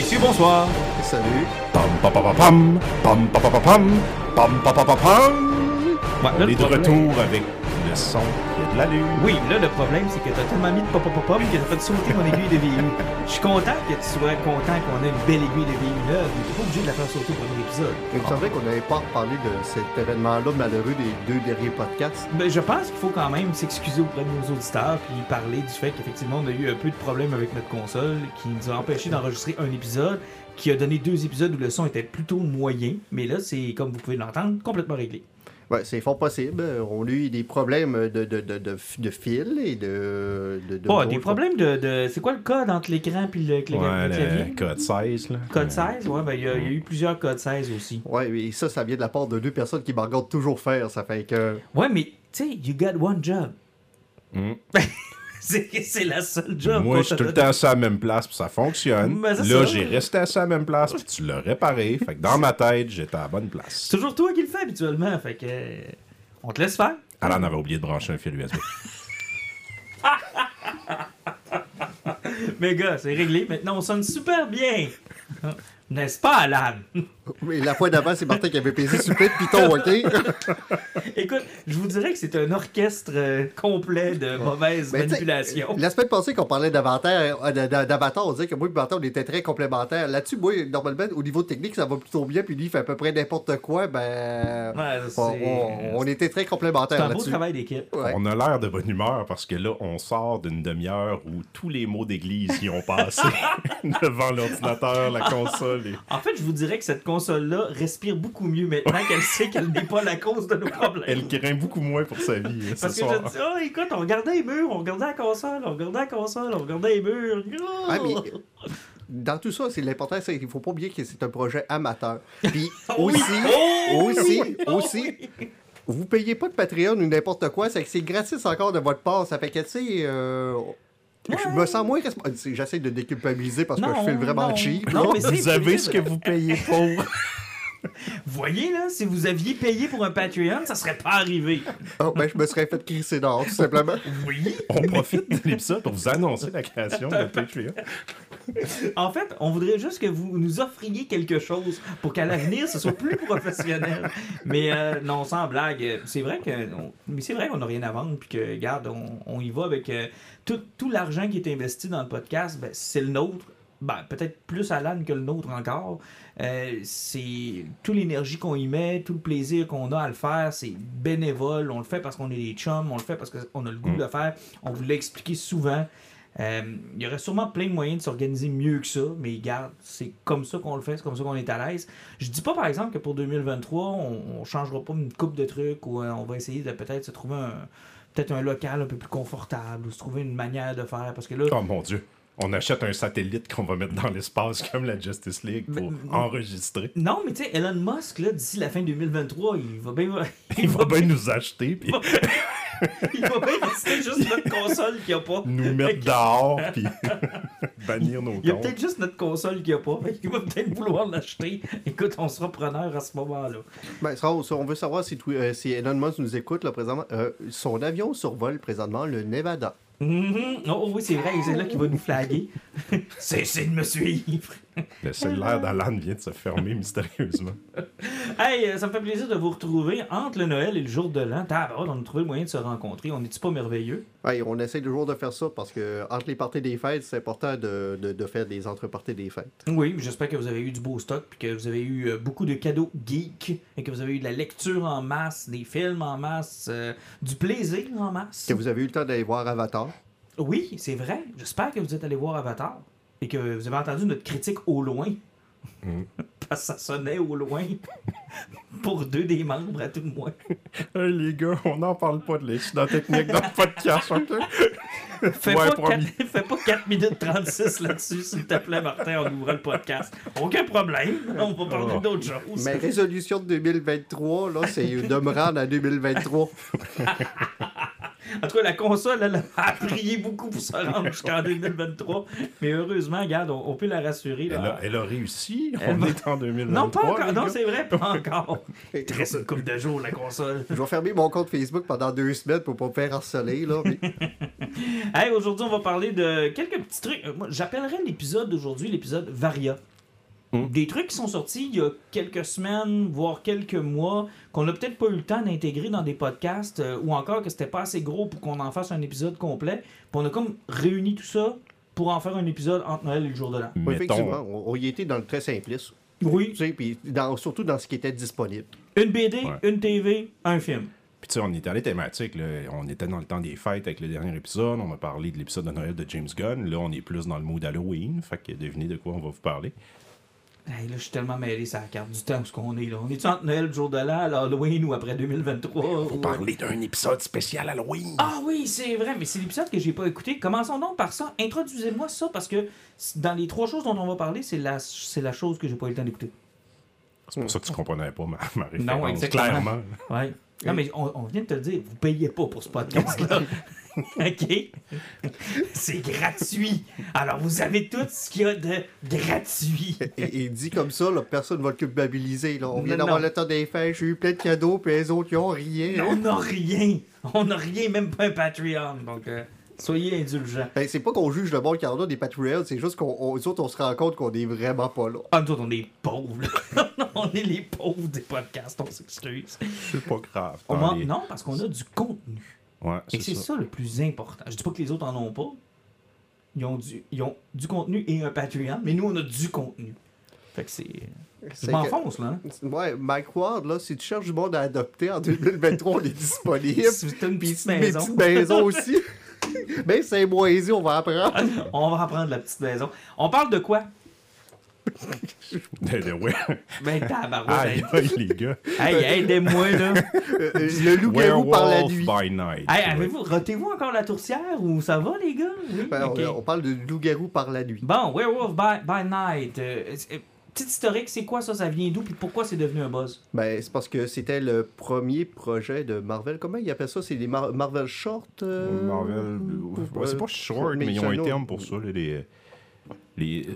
Messieurs, bonsoir. Salut. Pam pam pam. Pam pam pam pam pam. Pam pam pam pam pam. Ouais, là, On est de retour avec le son et de l'allure. Oui, là, le problème, c'est que t'as tellement mis de pop pop pop que t'as fait sauter mon aiguille de VU. Je suis content que tu sois content qu'on ait une belle aiguille de VU là, mais t'es pas obligé de la faire sauter au premier épisode. Il me semblait qu'on n'avait pas parlé de cet événement-là malheureux des deux derniers podcasts. Ben, je pense qu'il faut quand même s'excuser auprès de nos auditeurs puis parler du fait qu'effectivement on a eu un peu de problème avec notre console qui nous a empêché d'enregistrer un épisode qui a donné deux épisodes où le son était plutôt moyen, mais là c'est comme vous pouvez l'entendre complètement réglé. Ouais, c'est fort possible. On a eu des problèmes de, de, de, de, de fil et de. de, de Oh, des problèmes de, de- c'est quoi le code entre l'écran puis le, le- le Ouais, clavier? le code 16, là. Code 16, ouais, ben il y, a- il y a eu plusieurs codes 16 aussi. Ouais, et ça, ça vient de la part de deux personnes qui me regardent toujours faire. Ça fait que. Ouais, mais tu sais, you got one job. Mm. c'est la seule job. Moi, je suis tout le temps à la même place, puis ça fonctionne. Là, j'ai resté à la même place, puis tu l'as réparé. Fait que dans ma tête, j'étais à la bonne place. C'est toujours toi qui le fais habituellement, fait que euh, on te laisse faire. Alan avait oublié de brancher un fil USB. Mais gars, c'est réglé. Maintenant, on sonne super bien. N'est-ce pas, Alan? Mais la fois d'avant, c'est Martin qui avait pesé sur le piton, ok? Écoute, je vous dirais que c'est un orchestre euh, complet de mauvaises Ben, manipulations. La semaine passée, qu'on parlait d'Avatar, euh, d'Avatar, on disait que moi et Martin, on était très complémentaires. Là-dessus, moi, normalement, au niveau technique, ça va plutôt bien, puis lui, il fait à peu près n'importe quoi. Ben. Ouais, c'est- on, on- on était très C'est complémentaires un beau travail d'équipe. Ouais. On a l'air de bonne humeur parce que là, on sort d'une demi-heure où tous les mots d'église y ont passé devant l'ordinateur, la console. Et... En fait, je vous dirais que cette console-là respire beaucoup mieux maintenant qu'elle sait qu'elle n'est pas la cause de nos problèmes. Elle craint beaucoup moins pour sa vie hein, Parce ce que soir. je dis, oh écoute, on regardait les murs, on regardait la console, on regardait la console, on regardait les murs. Oh! Ah, mais dans tout ça, c'est l'important, c'est qu'il faut pas oublier que c'est un projet amateur. Puis aussi, Oh, aussi. Oh, aussi, oui. vous payez pas de Patreon ou n'importe quoi, c'est que c'est gratis encore de votre part. Ça fait que, tu sais, euh, je me sens moins responsable. J'essaie de déculpabiliser parce que je fais vraiment non. cheap. Non, mais Vous avez ce que vous payez pour. Voyez là, si vous aviez payé pour un Patreon, ça serait pas arrivé. Oh, ben, je me serais fait crisser dehors, tout simplement. Oui. On profite de l'épisode pour vous annoncer la création de Patreon. En fait, on voudrait juste que vous nous offriez quelque chose pour qu'à l'avenir, ce soit plus professionnel. Mais euh, non, sans blague, c'est vrai que, on- mais c'est vrai qu'on n'a rien à vendre, puis que, regarde, on, on y va avec euh, tout, tout l'argent qui est investi dans le podcast, ben, c'est le nôtre. Ben, peut-être plus Alan que le nôtre encore. Euh, c'est toute l'énergie qu'on y met, tout le plaisir qu'on a à le faire, c'est bénévole. On le fait parce qu'on est des chums, on le fait parce qu'on a le goût de le faire. On vous l'a expliqué souvent. Euh, il y aurait sûrement plein de moyens de s'organiser mieux que ça, mais regarde, c'est comme ça qu'on le fait, c'est comme ça qu'on est à l'aise. Je dis pas par exemple que pour 2023, on, on changera pas une coupe de trucs ou euh, on va essayer de peut-être se trouver un peut-être un local un peu plus confortable ou se trouver une manière de faire parce que là Oh mon dieu. On achète un satellite qu'on va mettre dans l'espace comme la Justice League pour Mais- enregistrer. non, mais tu sais, Elon Musk, là, d'ici la fin 2023, il va bien. Il va bien nous acheter puis il va bien rester juste notre console qui a pas. nous mettre dehors puis bannir nos Il y a peut-être juste notre console qui a pas. Fait qu'il va peut-être vouloir l'acheter. Écoute, on sera preneur à ce moment-là. Ben, ça, on veut savoir si, euh, si Elon Musk nous écoute là, présentement. Euh, son avion survole présentement le Nevada. Mhm. Oh oui, c'est vrai, c'est là qu'il va nous flaguer. Cessez de me suivre. Le cellulaire d'Alan vient de se fermer mystérieusement. Hey, euh, ça me fait plaisir de vous retrouver entre le Noël et le jour de l'an. On a trouvé le moyen de se rencontrer. On n'est-tu pas merveilleux? Ouais, on essaie toujours de faire ça parce que entre les parties des fêtes, c'est important de, de, de faire des entre-parties des fêtes. Oui, j'espère que vous avez eu du beau stock, puis que vous avez eu euh, beaucoup de cadeaux geeks, et que vous avez eu de la lecture en masse, des films en masse, euh, du plaisir en masse. Que vous avez eu le temps d'aller voir Avatar. Oui, c'est vrai. J'espère que vous êtes allé voir Avatar, et que vous avez entendu notre critique au loin. Mm. parce que ça sonnait au loin pour deux des membres à tout le moins. Hey, les gars, on n'en parle pas de l'accident technique dans le podcast, ok? Fais, Ouais, pas promis. 4, fais pas 4 minutes 36 là-dessus, s'il te plaît, Martin, on ouvrira le podcast. Aucun problème, on va parler Oh. d'autres choses. Mais résolution de 2023, là, c'est de me rendre à 2023. En tout cas, la console, elle a prié beaucoup pour se rendre jusqu'en 2023. Mais heureusement, regarde, on, on peut la rassurer. Elle Là. a, elle a réussi. Elle on va- est en 2023. Non, pas encore. Non, c'est vrai, pas encore. Il te Je reste une couple de jours, la console. vais fermer mon compte Facebook pendant deux semaines pour pas me faire harceler, là. mais- Hey, aujourd'hui, on va parler de quelques petits trucs. Euh, Moi, j'appellerais l'épisode d'aujourd'hui l'épisode Varia. Hmm. Des trucs qui sont sortis il y a quelques semaines, voire quelques mois, qu'on n'a peut-être pas eu le temps d'intégrer dans des podcasts, euh, ou encore que c'était pas assez gros pour qu'on en fasse un épisode complet. Puis on a comme réuni tout ça pour en faire un épisode entre Noël et le jour de l'an. Oui, effectivement, on, on y était dans le très simpliste. Oui. Tu sais, puis dans- surtout dans ce qui était disponible. Une BD, Ouais. une TV, un film. Puis tu sais, on était à les thématiques. Là. On était dans le temps des fêtes avec le dernier épisode. On a parlé de l'épisode de Noël de James Gunn. Là, on est plus dans le mood Halloween. Fait que devinez de quoi on va vous parler. Hey, là, je suis tellement mêlé sur la carte du temps où ce qu'on est là. On est-tu entre Noël, le jour de l'an, l'Halloween ou après 2023? On ou- va parler d'un épisode spécial Halloween. Ah oui, c'est vrai, mais c'est l'épisode que j'ai pas écouté. Commençons donc par ça. Introduisez-moi ça parce que dans les trois choses dont on va parler, c'est la, c'est la chose que j'ai pas eu le temps d'écouter. C'est pour ça que tu comprenais pas ma, ma référence. Non, exactement. Clairement. Ouais. Non, mais on, on vient de te le dire, vous payez pas pour ce podcast-là. OK? C'est gratuit. Alors, vous avez tout ce qu'il y a de gratuit. Et, et dit comme ça, là, personne ne va le culpabiliser. Là. On vient d'avoir le temps des fêtes, j'ai eu plein de cadeaux, puis les autres, ils ont rien. On n'a rien. On n'a rien, même pas un Patreon. Donc, euh, soyez indulgents. Ben, c'est pas qu'on juge le monde qui en a des Patreons, c'est juste qu'on on- nous autres, on se rend compte qu'on est vraiment pas là. Ah, nous autres, on est pauvres. là. on est les pauvres des podcasts, on s'excuse. C'est pas grave. On Dans man- les- Non, parce qu'on a du contenu. Ouais, Et c'est c'est ça. ça. le plus important. Je dis pas que les autres en ont pas. Ils ont du, ils ont du contenu et un Patreon, mais nous, on a du contenu. Fait que c'est. Je C'est que- m'enfonce, là. hein. Ouais, Mike Ward, là, si tu cherches du monde à adopter en 2023, on est disponible. T'as une petite mes maison. petites maisons aussi. Ben, c'est moisi, on va apprendre. On va reprendre la petite maison. On parle de quoi? De- de- ouais. Ben, tabarouette. Aïe, aïe, les gars. Hey, aidez-moi, là. Euh, le loup-garou par la Werewolf nuit. by night. Hey, avez-vous, rotez-vous encore la tourtière ou ça va, les gars? Oui, Ben, on, parle de loup-garou par la nuit. Bon, Werewolf by, by Night. euh, euh, petit historique, c'est quoi ça? Ça vient d'où? Puis pourquoi c'est devenu un buzz? Ben, c'est parce que c'était le premier projet de Marvel. Comment ils appellent ça? C'est les Mar- Marvel Short? euh, Marvel. ouais, c'est pas short, mais, ils ont un terme pour ça, là, les. Les.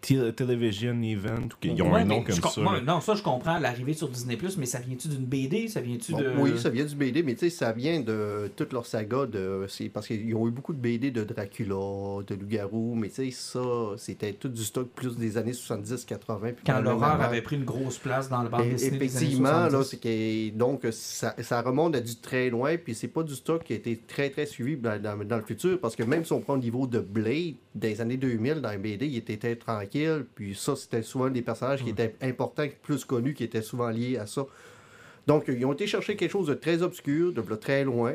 Te- Television Event, ou qu'ils ont Ouais, un nom comme ça. moi, non, ça, je comprends l'arrivée sur Disney, mais ça vient-tu d'une BD? Ça vient-tu Bon, de. Oui, ça vient du BD, mais tu sais, ça vient de toute leur saga. De, c'est parce qu'ils ont eu beaucoup de BD de Dracula, de loup-garou, mais tu sais, ça, c'était tout du stock plus des années 70-80. puis Quand l'horreur avait pris une grosse place dans le bande dessinée des années Effectivement, là, 70. c'est que donc ça, ça remonte à du très loin, puis c'est pas du stock qui a été très très suivi dans, dans- dans le futur, parce que même si on prend le niveau de Blade des années 2000 dans les BD, il était très tranquille, puis ça c'était souvent des personnages qui étaient importants, plus connus, qui étaient souvent liés à ça. Donc ils ont été chercher quelque chose de très obscur, de très loin.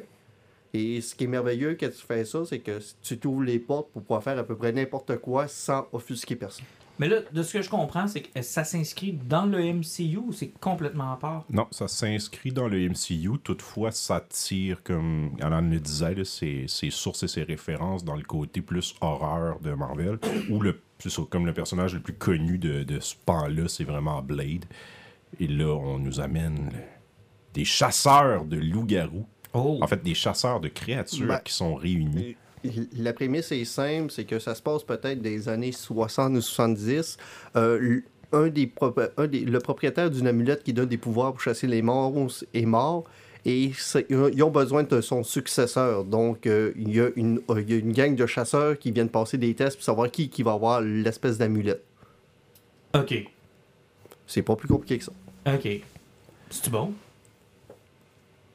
Et ce qui est merveilleux quand tu fais ça, c'est que tu t'ouvres les portes pour pouvoir faire à peu près n'importe quoi sans offusquer personne. Mais là, de ce que je comprends, c'est que ça s'inscrit dans le MCU ou c'est complètement à part? Non, ça s'inscrit dans le MCU. Toutefois, ça tire, comme Alan le disait, là, ses, ses sources et ses références dans le côté plus horreur de Marvel. Ou le, comme le personnage le plus connu de, de ce pan-là, c'est vraiment Blade. Et là, on nous amène des chasseurs de loups-garous. Oh! En fait, des chasseurs de créatures Ben, qui sont réunis. La prémisse est simple, c'est que ça se passe peut-être des années 60 ou 70. Euh, un des, prop- un des- le propriétaire d'une amulette qui donne des pouvoirs pour chasser les morts est mort. Et ils ont besoin de son successeur. Donc, euh, il, y a une, euh, il y a une gang de chasseurs qui viennent passer des tests pour savoir qui, qui va avoir l'espèce d'amulette. Ok. C'est pas plus compliqué que ça. Ok. C'est bon?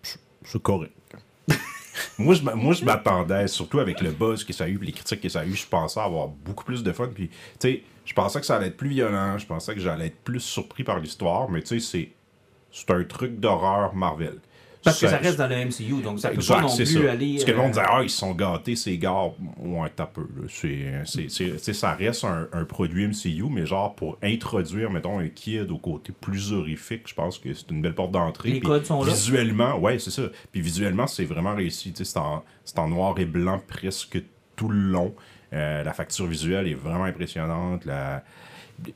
C'est correct. Moi, je, moi, je m'attendais, surtout avec le buzz que ça a eu, les critiques que ça a eu, je pensais avoir beaucoup plus de fun. Puis, tu sais, je pensais que ça allait être plus violent, je pensais que j'allais être plus surpris par l'histoire, mais tu sais, c'est, c'est un truc d'horreur Marvel. Parce que Ça- ça reste dans le MCU, donc ça peut Exact, pas non plus ça. aller. Parce que le euh, monde disait, ah, ils sont gâtés, ces gars. Ouais, t'as peu. ça reste un, un produit MCU, mais genre pour introduire, mettons, un kid au côté plus horrifique, je pense que c'est une belle porte d'entrée. Les codes sont là. Visuellement, ouais, c'est ça. Puis visuellement, c'est vraiment réussi. C'est en, en noir et blanc presque tout le long. Euh, la facture visuelle est vraiment impressionnante. La-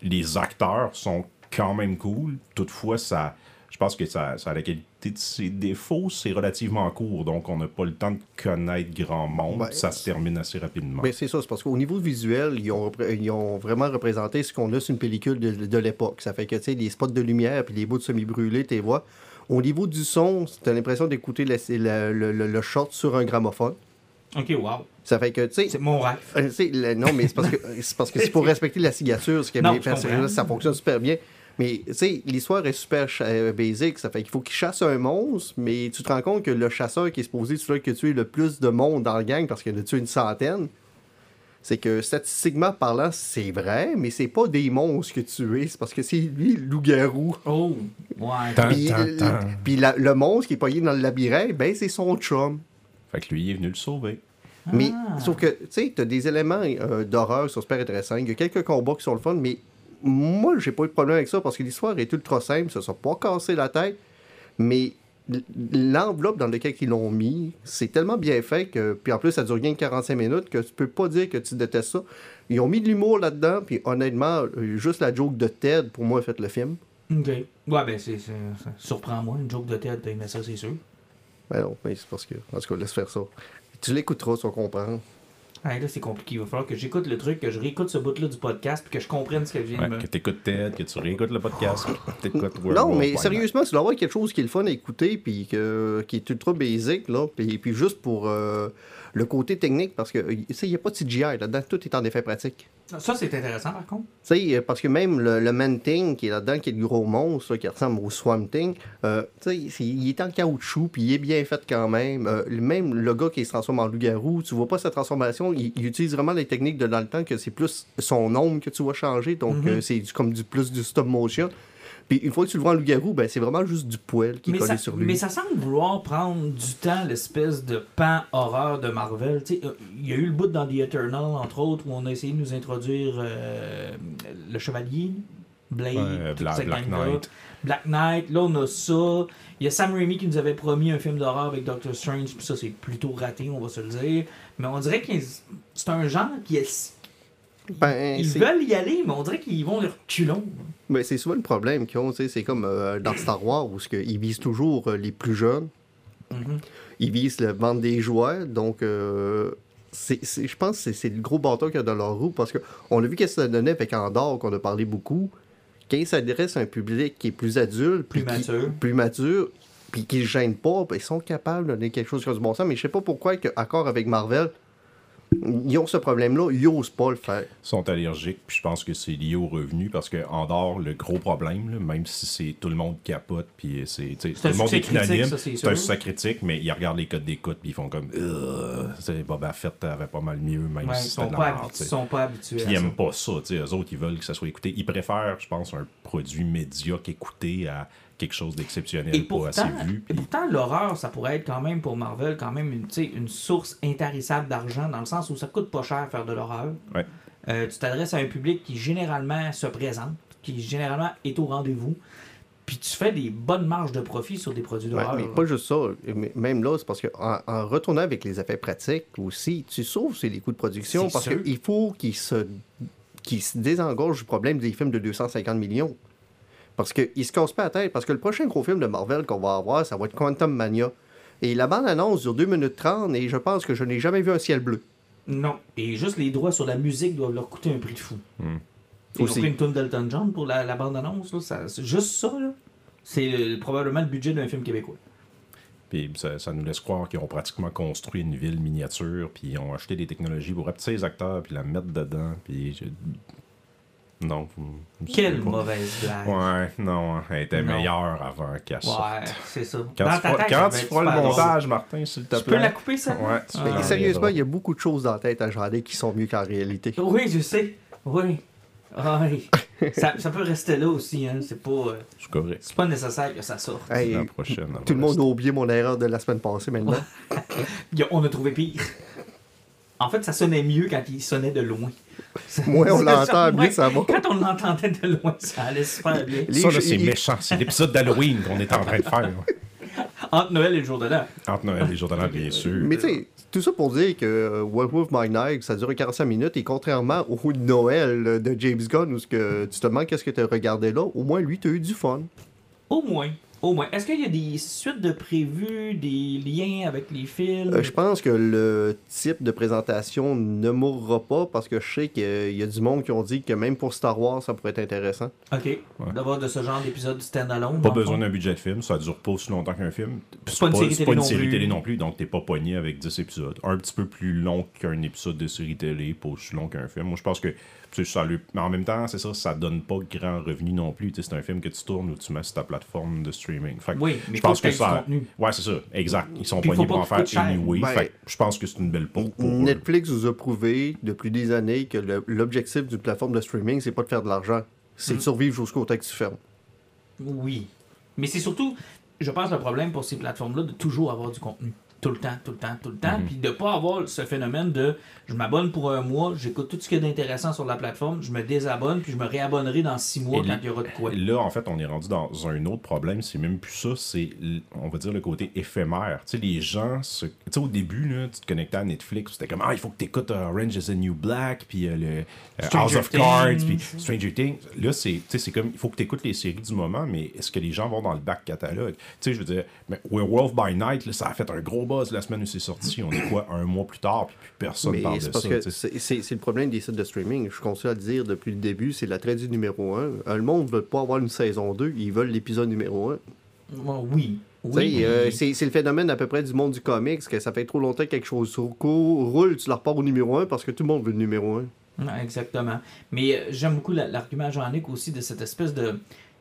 Les acteurs sont quand même cool. Toutefois, ça, pense que ça, ça a la qualité de ses défauts. C'est relativement court, donc on n'a pas le temps de connaître grand monde. Ouais. ça se termine assez rapidement. Mais c'est ça, c'est parce qu'au niveau visuel, ils ont, repré- ils ont vraiment représenté ce qu'on a sur une pellicule de, de l'époque. Ça fait que, tu sais, les spots de lumière puis les bouts de semi-brûlés, tu les vois. Au niveau du son, t'as l'impression d'écouter le, le- le short sur un gramophone. Ok, wow. Ça fait que, tu sais, C'est mon rêve. Euh, tu le- non, mais c'est parce que c'est parce que c'est pour respecter la signature, ce qui est ça fonctionne super bien. Mais tu sais, l'histoire est super ch- euh, basique, ça fait qu'il faut qu'il chasse un monstre, mais tu te rends compte que le chasseur qui est supposé celui qui a tué le plus de monde dans le gang parce qu'il en a tué une centaine, c'est que statistiquement parlant, c'est vrai, mais c'est pas des monstres que tu es, c'est parce que c'est lui le loup-garou. Oh, ouais. Puis, le- tant. puis la- le monstre qui est pogné dans le labyrinthe, ben c'est son chum. Fait que lui, il est venu le sauver. Mais Ah. sauf que, tu sais, t'as des éléments euh, d'horreur qui sont super intéressants. Il y a quelques combats qui sont le fun, mais moi, j'ai pas eu de problème avec ça parce que l'histoire est ultra simple. Ça s'est pas cassé la tête. Mais l'enveloppe dans laquelle ils l'ont mis, c'est tellement bien fait que. Puis en plus, ça dure rien que 45 minutes que tu peux pas dire que tu détestes ça. Ils ont mis de l'humour là-dedans, puis honnêtement, euh, juste la joke de Ted, pour moi, a fait le film. Ok. Ouais, ben, c'est. Surprends-moi, une joke de tête, t'as aimé ça, c'est sûr. Ben non, mais c'est parce que. En tout cas, laisse faire ça. Tu l'écouteras, tu vas comprendre. Ah, là, c'est compliqué. Il va falloir que j'écoute le truc, que je réécoute ce bout-là du podcast, puis que je comprenne ce que viens Ouais, de me. Que t'écoutes Ted, que tu réécoutes le podcast, que t'écoutes Non, mais sérieusement, tu dois avoir quelque chose qui est le fun à écouter, puis que- qui est ultra basique, là. Puis, puis juste pour euh, le côté technique, parce que, tu sais, il n'y a pas de CGI là-dedans, tout est en effet pratique. Ça, c'est intéressant, par contre. Tu sais, parce que même le, le Man-Thing qui est là-dedans, qui est le gros monstre, là, qui ressemble au Swamp Thing, euh, tu sais, c'est- il est en caoutchouc, puis il est bien fait quand même. Euh, même le gars qui se transforme en loup-garou, tu vois pas sa transformation, il, il utilise vraiment les techniques de dans le temps, que c'est plus son ombre que tu vois changer, donc Mhm. euh, c'est comme du plus du stop motion. Puis une fois que tu le vois en loup-garou, ben, c'est vraiment juste du poil qui est Mais collé ça, sur lui. mais ça semble vouloir prendre du temps, l'espèce de pan horreur de Marvel. Tu sais, euh, Il y a eu le bout dans The Eternal, entre autres, où on a essayé de nous introduire euh, le Chevalier, Blade, Ouais, Black-. Knight. Black Knight, là on a ça. Il y a Sam Raimi qui nous avait promis un film d'horreur avec Doctor Strange, puis ça c'est plutôt raté, on va se le dire. Mais on dirait que c'est un genre qui est. Ben, Ils veulent y aller, mais on dirait qu'ils vont leur culon. Mais c'est souvent le problème qu'ils ont, c'est comme euh, dans Star Wars où que ils visent toujours euh, les plus jeunes, Mhm. ils visent le vendre des jouets, donc euh, je pense que c'est, le gros bâton qu'il y a dans leur roue parce qu'on a vu qu'est-ce que ça donnait avec Andorre qu'on a parlé beaucoup. Quand ils s'adressent à un public qui est plus adulte, Plus mature. plus mature, puis qui ne gêne pas, ben, ils sont capables de donner quelque chose qui a du bon sens. Mais je sais pas pourquoi, que, accord avec Marvel, ils ont ce problème-là, ils n'osent pas le faire. sont allergiques, puis je pense que c'est lié au revenu, parce que en dehors, le gros problème, là, même si c'est tout le monde capote, puis c'est tout un le monde est unanime, c'est un succès critique, mais ils regardent les codes d'écoute, puis ils font comme c'est Boba Fett avait pas mal mieux, même Ouais, si ils c'était sont de la sais. sont pas habitués Puis ils ça. aiment pas ça, tu sais, eux autres, ils veulent que ça soit écouté. Ils préfèrent, je pense, un produit médiocre écouté à quelque chose d'exceptionnel, Et pas pourtant, assez vu. et pourtant, l'horreur, ça pourrait être quand même pour Marvel quand même une, source intarissable d'argent dans le sens où ça coûte pas cher faire de l'horreur. Ouais. Euh, tu t'adresses à un public qui généralement se présente, qui généralement est au rendez-vous, puis tu fais des bonnes marges de profit sur des produits Ouais, d'horreur. mais pas juste ça. Mais Même là, c'est parce qu'en en retournant avec les effets pratiques aussi, tu sauves les coûts de production parce qu'il faut qu'ils se, qu'ils se désengorgent du problème des films de 250 millions. Parce qu'ils se cassent pas la tête. Parce que le prochain gros film de Marvel qu'on va avoir, ça va être Quantum Mania. Et la bande-annonce dure 2 minutes 30 et je pense que je n'ai jamais vu un ciel bleu. Non. Et juste les droits sur la musique doivent leur coûter un prix de fou. Hmm. Ils ont Aussi. pris une tune d'Elton John pour la, la bande-annonce. là, ça- c'est juste ça, là. C'est euh, probablement le budget d'un film québécois. Puis ça, ça nous laisse croire qu'ils ont pratiquement construit une ville miniature, puis ils ont acheté des technologies pour rapetisser les acteurs, puis la mettre dedans, puis... Non. Quelle mauvaise blague. Ouais, non, elle était Non. meilleure avant qu'elle sorte. Ouais, c'est ça. Quand Dans tu ta tête, quand tu feras le montage, Martin, s'il te Tu plaît. peux la couper, ça? Ouais, tu Ah. L'enlever, sérieusement, il y a beaucoup de choses dans la tête à Jardin qui sont mieux qu'en réalité. Oui, je sais. Oui. Ouais. ça, ça peut rester là aussi, hein. C'est pas, euh, C'est correct. c'est pas nécessaire que ça sorte. Hey, La prochaine. tout le monde a oublié mon erreur de la semaine passée maintenant. On a trouvé pire. En fait, ça sonnait mieux quand il sonnait de loin. Moins on l'entend, mieux ça va. Quand on l'entendait de loin, ça allait super bien. Les Ça, là, c'est méchant. C'est l'épisode d'Halloween qu'on est en train de faire. Entre Noël et le jour de l'an. Entre Noël et les jours de l'an, bien sûr. Mais tu sais, tout ça pour dire que euh, Werewolf by Night, ça dure 45 minutes et contrairement au Noël euh, de James Gunn où ce que tu te demandes qu'est-ce que tu as regardé là, au moins lui, tu as eu du fun. Au moins. Au moins. Est-ce qu'il y a des suites de prévues, des liens avec les films? Euh, je pense que le type de présentation ne mourra pas parce que je sais qu'il y a du monde qui ont dit que même pour Star Wars, ça pourrait être intéressant. Ok. D'avoir de ce genre d'épisode stand-alone. Pas besoin d'un budget de film, ça dure pas aussi longtemps qu'un film. C'est pas une série c'est télé pas une non série plus. télé non plus, donc t'es pas pogné avec 10 épisodes. Un petit peu plus long qu'un épisode de série télé, pas aussi long qu'un film. Moi, je pense que ça lui- Mais en même temps, c'est ça, ça donne pas grand revenu non plus. C'est un film que tu tournes ou tu mets sur ta plateforme de streaming. Fait que Oui, mais je pense que ça. Ouais, c'est ça, exact. Ils sont faut pour en faire anyway. Ben, Fait que je pense que c'est une belle pour eux. Netflix vous a prouvé depuis des années que l'objectif d'une plateforme de streaming, c'est pas de faire de l'argent, c'est de survivre jusqu'au temps que tu fermes. Oui. Mais c'est surtout, je pense, le problème pour ces plateformes-là de toujours avoir du contenu. Tout le temps, tout le temps, tout le temps. Puis de pas avoir ce phénomène de je m'abonne pour un mois, j'écoute tout ce qu'il y a d'intéressant sur la plateforme, je me désabonne, puis je me réabonnerai dans six mois Et quand il y aura de quoi. Là, en fait, on est rendu dans un autre problème. C'est même plus ça, c'est, on va dire, le côté éphémère. Tu sais, les gens, se... tu sais, au début, là, tu te connectais à Netflix, c'était comme, ah, il faut que tu écoutes Orange is the New Black, puis euh, le euh, House of Cards, puis Stranger Things. Là, c'est, tu sais, c'est comme, il faut que tu écoutes les séries du moment, mais est-ce que les gens vont dans le back catalogue? Tu sais, je veux dire, mais Werewolf by Night, là, ça a fait un gros buzz la semaine où c'est sorti. On est quoi, un mois plus tard, puis plus personne Mais parle de c'est ça. parce que c'est c'est- c'est le problème des sites de streaming. Je continue à le dire depuis le début, c'est la traduit numéro 1. le monde ne veut pas avoir une saison 2, ils veulent l'épisode numéro 1. Bon, oui. Oui. euh, c'est c'est le phénomène à peu près du monde du comics, que ça fait trop longtemps que quelque chose rou- roule, tu la repars au numéro 1 parce que tout le monde veut le numéro 1. Ouais, exactement. Mais euh, j'aime beaucoup la- l'argument à Jean-Luc aussi de cette espèce de.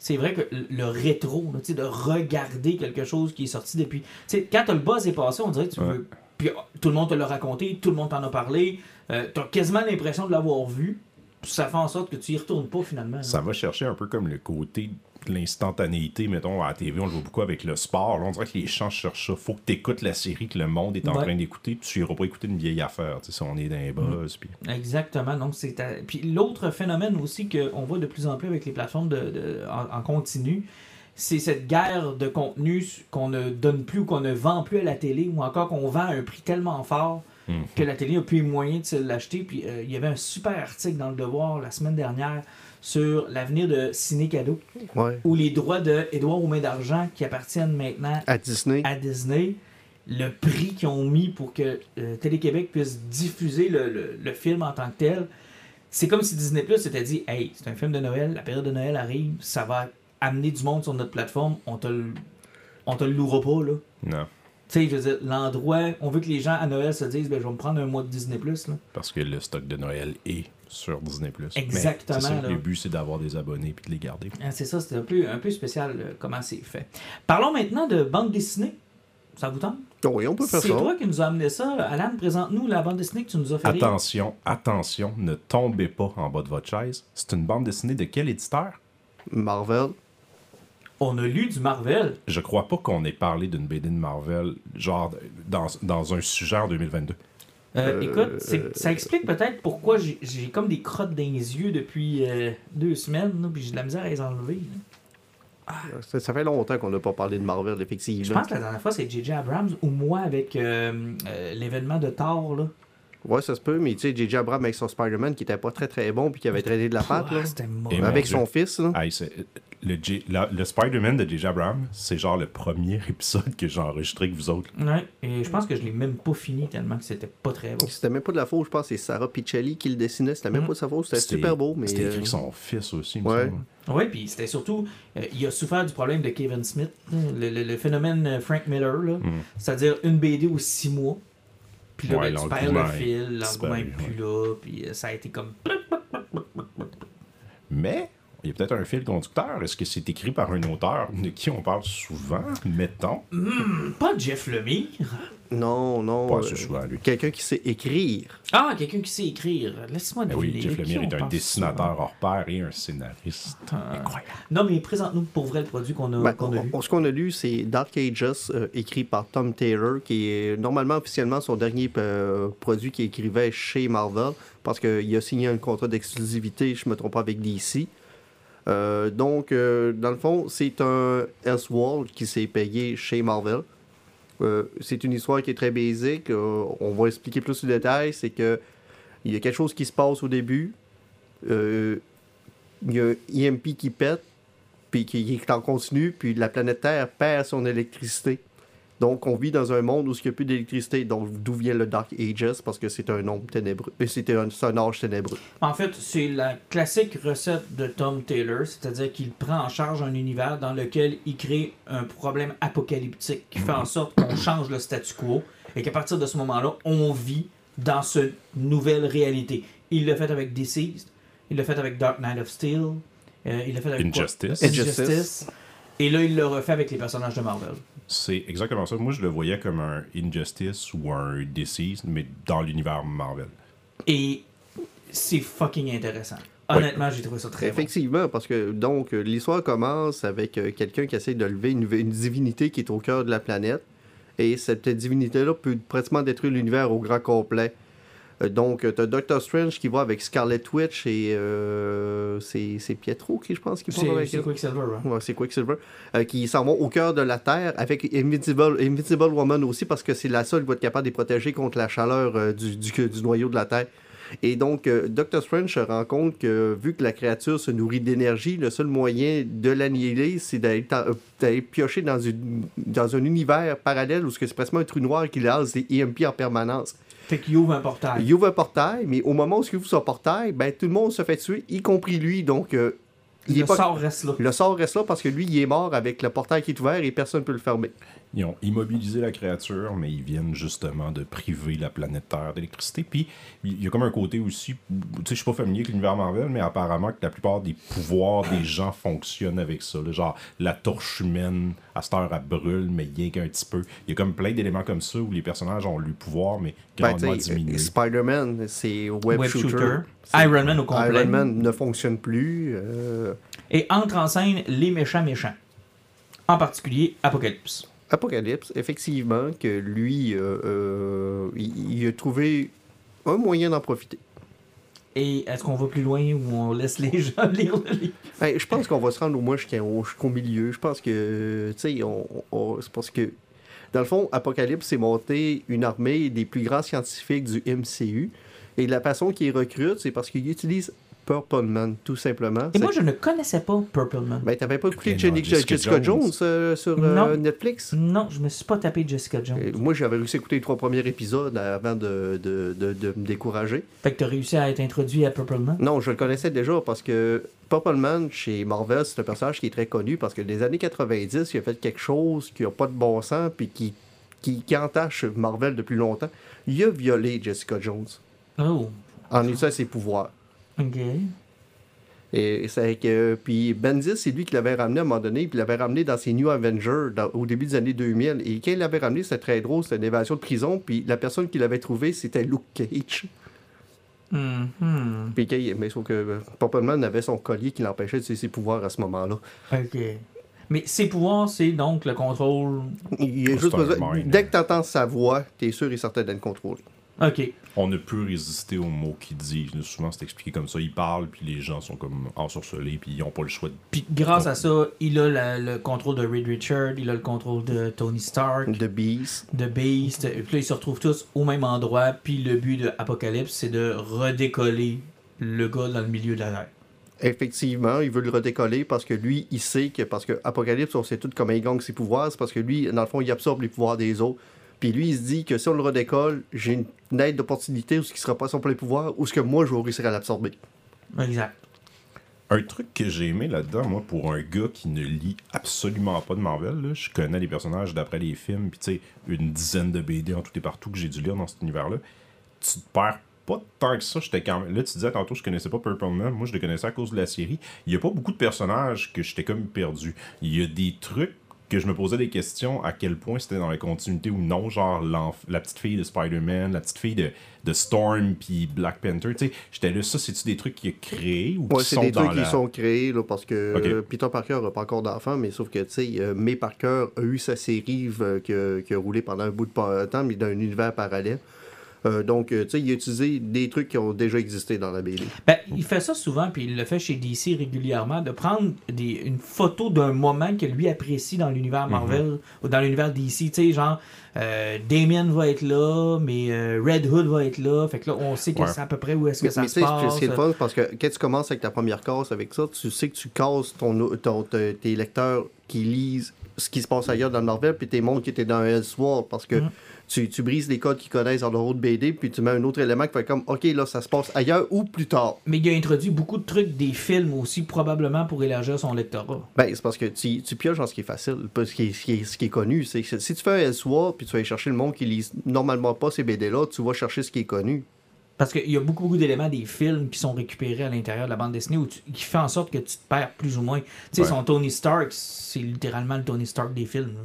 C'est vrai que le- rétro, là, tu sais, de regarder quelque chose qui est sorti depuis. Tu sais, quand le buzz est passé, on dirait que tu Ouais. veux. Puis oh, tout le monde te l'a raconté, tout le monde t'en a parlé. euh, T'as quasiment l'impression de l'avoir vu. Ça fait en sorte que tu y retournes pas finalement. là. Ça va chercher un peu comme le côté l'instantanéité, mettons, à la TV, on le voit beaucoup avec le sport. Là, on dirait que les gens cherchent ça. Faut que tu écoutes la série que le monde est en Ouais. train d'écouter, tu iras pas écouter une vieille affaire. Tu sais, si on est dans les buzz, puis... Exactement. Donc, c'est à- Puis l'autre phénomène aussi qu'on voit de plus en plus avec les plateformes de, de- en, en continu, c'est cette guerre de contenu qu'on ne donne plus ou qu'on ne vend plus à la télé ou encore qu'on vend à un prix tellement fort Mhm. que la télé n'a plus les moyens de l'acheter. Puis euh, il y avait un super article dans le Devoir la semaine dernière sur l'avenir de Ciné Cadeau Ouais. où les droits de Édouard aux mains d'argent qui appartiennent maintenant À Disney. à Disney, le prix qu'ils ont mis pour que euh, Télé-Québec puisse diffuser le, le- le film en tant que tel, c'est comme si Disney Plus s'était dit Hey, c'est un film de Noël, la période de Noël arrive, ça va amener du monde sur notre plateforme, on te le, on te le louera pas, là. Non, Tu sais, je veux dire, l'endroit, on veut que les gens à Noël se disent ben, Je vais me prendre un mois de Disney Plus, là. parce que le stock de Noël est sur Disney+. Mais Exactement, c'est ça, le but, c'est d'avoir des abonnés puis de les garder. Ah, c'est ça, c'est un peu, un peu spécial euh, comment c'est fait. Parlons maintenant de bande dessinée. Ça vous tente? Oh oui, on peut faire C'est ça. toi qui nous as amené ça. Alan, présente-nous la bande dessinée que tu nous as fait lire. Attention, attention, ne tombez pas en bas de votre chaise. C'est une bande dessinée de quel éditeur? Marvel. On a lu du Marvel. Je crois pas qu'on ait parlé d'une BD de Marvel, genre dans, dans un sujet en 2022. Euh, Euh, écoute, ça explique peut-être pourquoi j'ai- comme des crottes dans les yeux depuis euh, deux semaines, là, puis j'ai de la misère à les enlever. là. Ça, ça fait longtemps qu'on n'a pas parlé de Marvel, effectivement. Je pense que la dernière fois, c'est J.J. Abrams ou moi avec euh, euh, l'événement de Thor. Là. Ouais, ça se peut, mais tu sais, J.J. Abrams avec son Spider-Man qui était pas très très bon puis qui avait traîné de la patte, Ah, là. Avec Dieu. son fils, là. Hey, le, J- la- le Spider-Man de J.J. Abrams, c'est genre le premier épisode que j'ai enregistré avec vous autres. Ouais, et je pense que je l'ai même pas fini tellement que c'était pas très bon. C'était même pas de la faute, je pense, c'est Sarah Pichelli qui le dessinait. C'était même Mhm. pas de sa faute, c'était super beau, mais. C'était écrit euh, avec son fils aussi, il me ouais. semble. Oui, puis c'était surtout. euh, il a souffert du problème de Kevin Smith, là, le, le- le phénomène euh, Frank Miller, là. Mm. c'est-à-dire une BD aux six mois. Puis là, Ouais, ben, tu perds le fil, l'engouement disparu, est plus là, puis euh, ça a été comme. Mais il y a peut-être un fil conducteur. Est-ce que c'est écrit par un auteur de qui on parle souvent, mettons? Pas Jeff Lemire. Non, non. Pas euh, assez souvent, lui. Quelqu'un qui sait écrire. Ah, quelqu'un qui sait écrire. Laisse-moi Ben deviner. oui, Jeff Lemire est un dessinateur hors pair et un scénariste. Ah. Incroyable. Non, mais présente-nous pour vrai le produit qu'on a, Ben, qu'on a lu. on- ce qu'on a lu, c'est Dark Ages, euh, écrit par Tom Taylor, qui est normalement officiellement son dernier euh, produit qu'il écrivait chez Marvel, parce qu'il a signé un contrat d'exclusivité, je ne me trompe pas, avec DC. Euh, donc, euh, dans le fond, c'est un Elseworld qui s'est payé chez Marvel. Euh, c'est une histoire qui est très basique. On va expliquer plus de détails. C'est que il y a quelque chose qui se passe au début. Il y a un EMP qui pète, puis qui est en continu, puis la planète Terre perd son électricité. Donc, on vit dans un monde où il n'y a plus d'électricité. Donc, d'où vient le Dark Ages? Parce que c'est un nombre ténébreux. euh, C'était un, un âge ténébreux. En fait, c'est la classique recette de Tom Taylor, c'est-à-dire qu'il prend en charge un univers dans lequel il crée un problème apocalyptique qui fait en sorte qu'on change le statu quo et qu'à partir de ce moment-là, on vit dans cette nouvelle réalité. Il l'a fait avec Deceased, il l'a fait avec Dark Knight of Steel, euh, il l'a fait avec quoi? Injustice. Injustice. Et là, il l'a refait avec les personnages de Marvel. C'est exactement ça. Moi, je le voyais comme un Injustice ou un Deceased, mais dans l'univers Marvel. Et c'est fucking intéressant. Honnêtement, j'ai trouvé ça très bon. Effectivement, parce que donc l'histoire commence avec euh, quelqu'un qui essaie de lever une, une divinité qui est au cœur de la planète. Et cette divinité-là peut pratiquement détruire l'univers au grand complet. Euh, donc, tu as Doctor Strange qui va avec Scarlet Witch et euh, c'est Pietro qui, je pense, qui avec c'est. Quicksilver, hein? Ouais, c'est Quicksilver. Euh, qui s'en vont au cœur de la Terre avec Invisible, Invisible Woman aussi parce que c'est la seule qui va être capable de les protéger contre la chaleur euh, du, du, du noyau de la Terre. Et donc, Doctor Strange se rend compte que vu que la créature se nourrit d'énergie, le seul moyen de l'annihiler, c'est d'aller piocher dans, une, dans un univers parallèle où c'est presque un trou noir qui lance des EMP en permanence. Fait qu'il ouvre un portail. Il ouvre un portail, mais au moment où il ouvre son portail, ben, tout le monde se fait tuer, y compris lui. Donc, euh, le pas- sort reste là. le sort reste là parce que lui, il est mort avec le portail qui est ouvert et personne ne peut le fermer. Ils ont immobilisé la créature, mais ils viennent justement de priver la planète Terre d'électricité. Puis il y a comme un côté aussi, tu sais, je suis pas familier avec l'univers Marvel, mais apparemment que la plupart des pouvoirs des gens fonctionnent avec ça. là. genre la torche humaine, à cette heure, elle brûle, mais rien qu'un petit peu. Il y a comme plein d'éléments comme ça où les personnages ont le pouvoir, mais Ben, grandement sais, diminué. Spider-Man, c'est web, Web shooter. shooter. Iron Man au complet. Iron Man ne fonctionne plus. euh, Et entre en scène les méchants méchants. En particulier Apocalypse. Apocalypse, effectivement, que lui, euh, euh, il, il a trouvé un moyen d'en profiter. Et est-ce qu'on va plus loin ou on laisse les gens lire le livre? Ben, je pense qu'on va se rendre au moins jusqu'au jusqu'au milieu. Je pense que, tu sais, on, on- c'est parce que, dans le fond, Apocalypse s'est monté une armée des plus grands scientifiques du MCU. Et la façon qu'il recrute, c'est parce qu'il utilise Purple Man, tout simplement. Et moi, je ne connaissais pas Purple Man. Ben, t'avais pas écouté Jessica, Jessica Jones, Jones. euh, sur euh. Netflix? Non, je me suis pas tapé Jessica Jones. Moi, j'avais réussi à écouter les trois premiers épisodes avant de, de, de, de me décourager. Fait que t'as réussi à être introduit à Purple Man? Non, je le connaissais déjà parce que Purple Man, chez Marvel, c'est un personnage qui est très connu parce que des années 90, il a fait quelque chose qui n'a pas de bon sens puis qui, qui, qui entache Marvel depuis longtemps. Il a violé Jessica Jones Oh, en utilisant ses pouvoirs. ok. Et c'est que puis Bendis, c'est lui qui l'avait ramené à un moment donné, puis il l'avait ramené dans ses New Avengers dans- au début des années 2000. Et quand il l'avait ramené, c'était très drôle, c'était une évasion de prison, puis la personne qui l'avait trouvé, c'était Luke Cage. Mhm. Puis quand il- mais sauf que euh, Purple Man avait son collier qui l'empêchait de ses ses pouvoirs à ce moment-là. Ok. Mais ses pouvoirs, c'est donc le contrôle. Il a C'est juste besoin-. Dès que tu entends sa voix, tu es sûr et certain d'être contrôlé. Ok. On ne peut résister aux mots qu'il dit. Souvent, c'est expliqué comme ça. Il parle, puis les gens sont comme ensorcelés, puis ils n'ont pas le choix de. Puis grâce à ça, il a la- le contrôle de Reed Richard, il a le contrôle de Tony Stark, The Beast. de Beast. Et puis là, ils se retrouvent tous au même endroit. Puis le but de Apocalypse, c'est de redécoller le gars dans le milieu de la Terre. Effectivement, il veut le redécoller parce que lui, il sait que. Parce que Apocalypse, on sait tout comment il gagne ses pouvoirs. C'est parce que lui, dans le fond, il absorbe les pouvoirs des autres. Puis lui, il se dit que si on le redécolle, j'ai une, aide d'opportunité où ce qui sera pas son plein pouvoir, ou ce que moi, je vais réussir à l'absorber. Exact. Un truc que j'ai aimé là-dedans, moi, pour un gars qui ne lit absolument pas de Marvel, là, je connais les personnages d'après les films, puis tu sais, une dizaine de BD en tout et partout que j'ai dû lire dans cet univers-là, tu te perds pas tant que ça. J'étais quand même... Là, tu disais tantôt, je connaissais pas Purple Man. Moi, je le connaissais à cause de la série. Il y a pas beaucoup de personnages que j'étais comme perdu. Il y a des trucs que je me posais des questions à quel point c'était dans la continuité ou non, genre la petite fille de Spider-Man, la petite fille de, de Storm puis Black Panther, tu sais, j'étais là, ça c'est-tu des trucs qu'il a créés ou ouais, qui sont des dans trucs la... qui sont créés là, parce que euh, Peter Parker n'a pas encore d'enfant, mais sauf que tu sais, euh, May Parker a eu sa série euh, qui, a, roulé pendant un bout de temps, mais dans un univers parallèle. Euh, donc, euh, tu sais, il a utilisé des trucs qui ont déjà existé dans la BD. Ben, il fait ça souvent, puis il le fait chez DC régulièrement, de prendre des, une photo d'un moment que lui apprécie dans l'univers Mhm. Marvel ou dans l'univers DC. Tu sais, genre, euh, Damien va être là, mais euh, Red Hood va être là. Fait que là, on sait que Ouais. c'est à peu près où est-ce que Mais, ça mais se passe. ce qui est le fun, parce que quand tu commences avec ta première case avec ça, tu sais que tu casses ton, ton- te- tes lecteurs qui lisent ce qui se passe ailleurs dans le Marvel, puis tes mondes qui étaient dans Elseworld, parce que Mhm. tu, tu brises les codes qu'ils connaissent dans leur autre BD, puis tu mets un autre élément qui fait comme, OK, là, ça se passe ailleurs ou plus tard. Mais il a introduit beaucoup de trucs des films aussi, probablement pour élargir son lectorat. Ben, c'est parce que tu, tu pioches dans ce qui est facile, ce qui est, ce qui est- ce qui est connu. C'est si tu fais un Elseworld, puis tu vas aller chercher le monde qui lit normalement pas ces BD-là, tu vas chercher ce qui est connu. Parce qu'il y a beaucoup, beaucoup d'éléments des films qui sont récupérés à l'intérieur de la bande dessinée où tu- qui fait en sorte que tu te perds plus ou moins. Tu sais, Ouais. son Tony Stark, c'est littéralement le Tony Stark des films. là.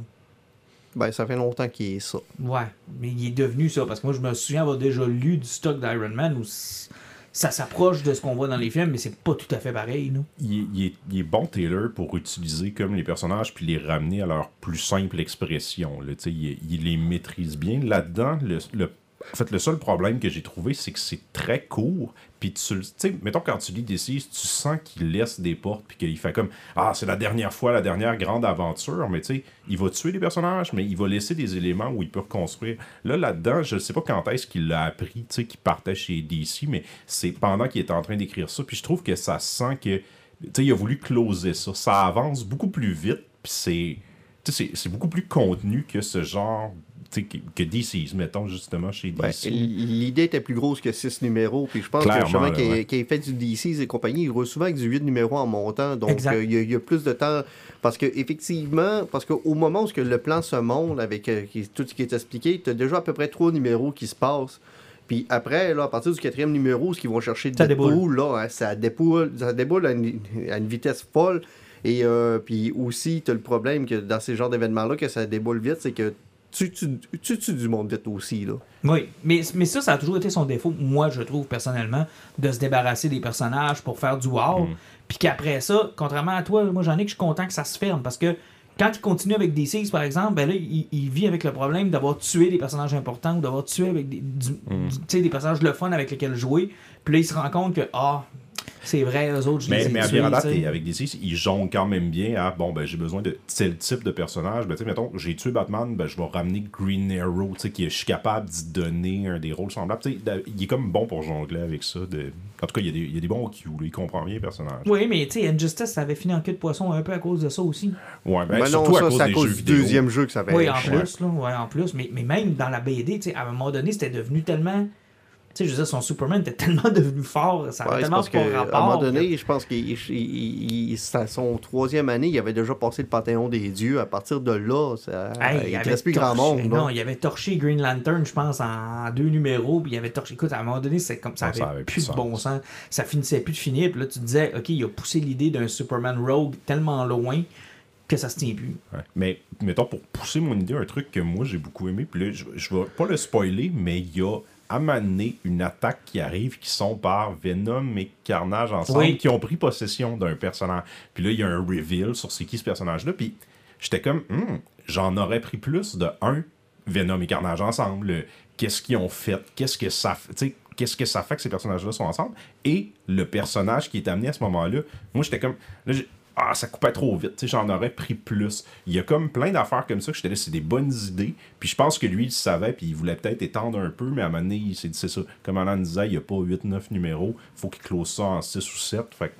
Ben, ça fait longtemps qu'il est ça. Ouais, mais il est devenu ça. Parce que moi, je me souviens avoir déjà lu du stock d'Iron Man où ça s'approche de ce qu'on voit dans les films, mais c'est pas tout à fait pareil. Nous. il, est- il est, il est bon Taylor pour utiliser comme les personnages puis les ramener à leur plus simple expression. Là, Tu sais, il, il les maîtrise bien. Là-dedans, le, le- en fait, le seul problème que j'ai trouvé, c'est que c'est très court. Puis tu sais, mettons quand tu lis DC, tu sens qu'il laisse des portes puis qu'il fait comme ah c'est la dernière fois, la dernière grande aventure. Mais tu sais, il va tuer les personnages, mais il va laisser des éléments où il peut reconstruire. Là là-dedans, je sais pas quand est-ce qu'il l'a appris, tu sais, qu'il partait chez DC, mais c'est pendant qu'il est en train d'écrire ça. Puis je trouve que ça sent que tu sais, il a voulu closer ça. Ça avance beaucoup plus vite, puis c'est c'est beaucoup plus contenu que ce genre que, que DC, mettons justement chez DC. Ouais, L'idée était plus grosse que 6 numéros. Puis je pense Clairement, que justement, qui ouais. qui fait du DC et compagnie, il roule souvent avec du 8 numéros en montant. Donc, euh, il y, a- il y a plus de temps. Parce que effectivement, parce qu'au moment où ce que le plan se monte avec euh, tout ce qui est expliqué, tu as déjà à peu près 3 numéros qui se passent. Puis après, là, à partir du quatrième numéro, ce qu'ils vont chercher Deadpool, déboule. là, hein, ça déboule, ça déboule à une, à une vitesse folle. Et euh, puis aussi, tu as le problème que dans ces genres d'événements-là, que ça déboule vite, c'est que tu tues tu, tues du monde vite aussi. Là. Oui, mais, mais ça, ça a toujours été son défaut, moi, je trouve, personnellement, de se débarrasser des personnages pour faire du wow. Mm. Puis qu'après ça, contrairement à toi, moi, j'en ai que je suis content que ça se ferme parce que quand il continue avec DC, par exemple, ben là, il, il vit avec le problème d'avoir tué des personnages importants ou d'avoir tué avec des, du- Mm. du- tu des personnages le fun avec lesquels jouer. Puis là, il se rend compte que, ah, c'est vrai, eux autres, je Mais, les ai mais à bien date, avec DC, ils jonglent quand même bien à bon, ben j'ai besoin de tel type de personnage. Ben, tu sais, mettons, j'ai tué Batman, ben je vais ramener Green Arrow, tu sais, qui est- je suis capable d'y donner un des rôles semblables. Tu sais, da- il est comme bon pour jongler avec ça. De... En tout cas, il y a des, il y a des bons Q, là, il comprend bien le personnage. Oui, mais tu sais, Injustice, ça avait fini en queue de poisson un peu à cause de ça aussi. Ouais, ben, Ben non, surtout ça, à cause c'est à des cause jeux du vidéo. deuxième jeu que ça fait. Oui, en plus, là, ouais, en plus. Mais, mais même dans la BD, tu sais, à un moment donné, c'était devenu tellement. Tu sais, je veux dire, son Superman était tellement devenu fort, ça avait Ouais, tellement pas rapport. un moment donné, je pense à son troisième année, il avait déjà passé le Panthéon des dieux. À partir de là, ça, Hey, il ne avait reste plus grand torché- monde. Non, il avait torché Green Lantern, je pense, en deux numéros, puis il avait torché. Écoute, à un moment donné, c'est comme ça Ah, avait, ça avait plus de de bon sens. Ça finissait plus de finir, puis là, tu te disais, OK, il a poussé l'idée d'un Superman Rogue tellement loin que ça se tient plus. Ouais. Mais mettons, pour pousser mon idée, un truc que moi j'ai beaucoup aimé, puis là, je, je vais pas le spoiler, mais il y a à m'amener une attaque qui arrive qui sont par Venom et Carnage ensemble, Oui. qui ont pris possession d'un personnage. Puis là, il y a un reveal sur c'est qui ce personnage-là, puis j'étais comme, Hmm, j'en aurais pris plus de un Venom et Carnage ensemble. Le- Qu'est-ce qu'ils ont fait? Qu'est-ce que ça fait? Qu'est-ce que ça fait que ces personnages-là sont ensemble? Et le personnage qui est amené à ce moment-là, moi j'étais comme. là, j'ai- ah, ça coupait trop vite, tu sais, j'en aurais pris plus. Il y a comme plein d'affaires comme ça que j'étais là, c'est des bonnes idées. Puis je pense que lui, il savait, puis il voulait peut-être étendre un peu, mais à un moment donné, il s'est dit, c'est ça. Comme Alan disait, il n'y a pas 8-9 numéros, faut qu'il close ça en 6 ou 7. Fait que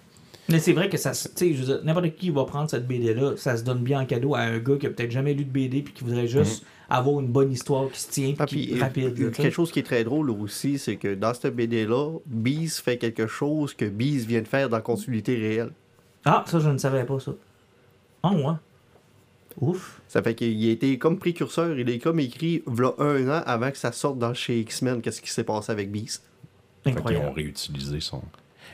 Mais c'est vrai que ça, se- tu sais, je veux dire, n'importe qui va prendre cette BD-là, ça se donne bien en cadeau à un gars qui a peut-être jamais lu de BD puis qui voudrait juste avoir une bonne histoire qui se tient Ah, puis qui est rapide. euh, là, quelque chose qui est très drôle aussi, c'est que dans cette BD-là, Beast fait quelque chose que Beast vient de faire dans la continuité réelle. Ah, ça, je ne savais pas ça. Ah, ouais. Ouf. Ça fait qu'il a été comme précurseur, il est comme écrit v'là un an avant que ça sorte dans chez X-Men, qu'est-ce qui s'est passé avec Beast? Fait Incroyable. ont réutilisé son.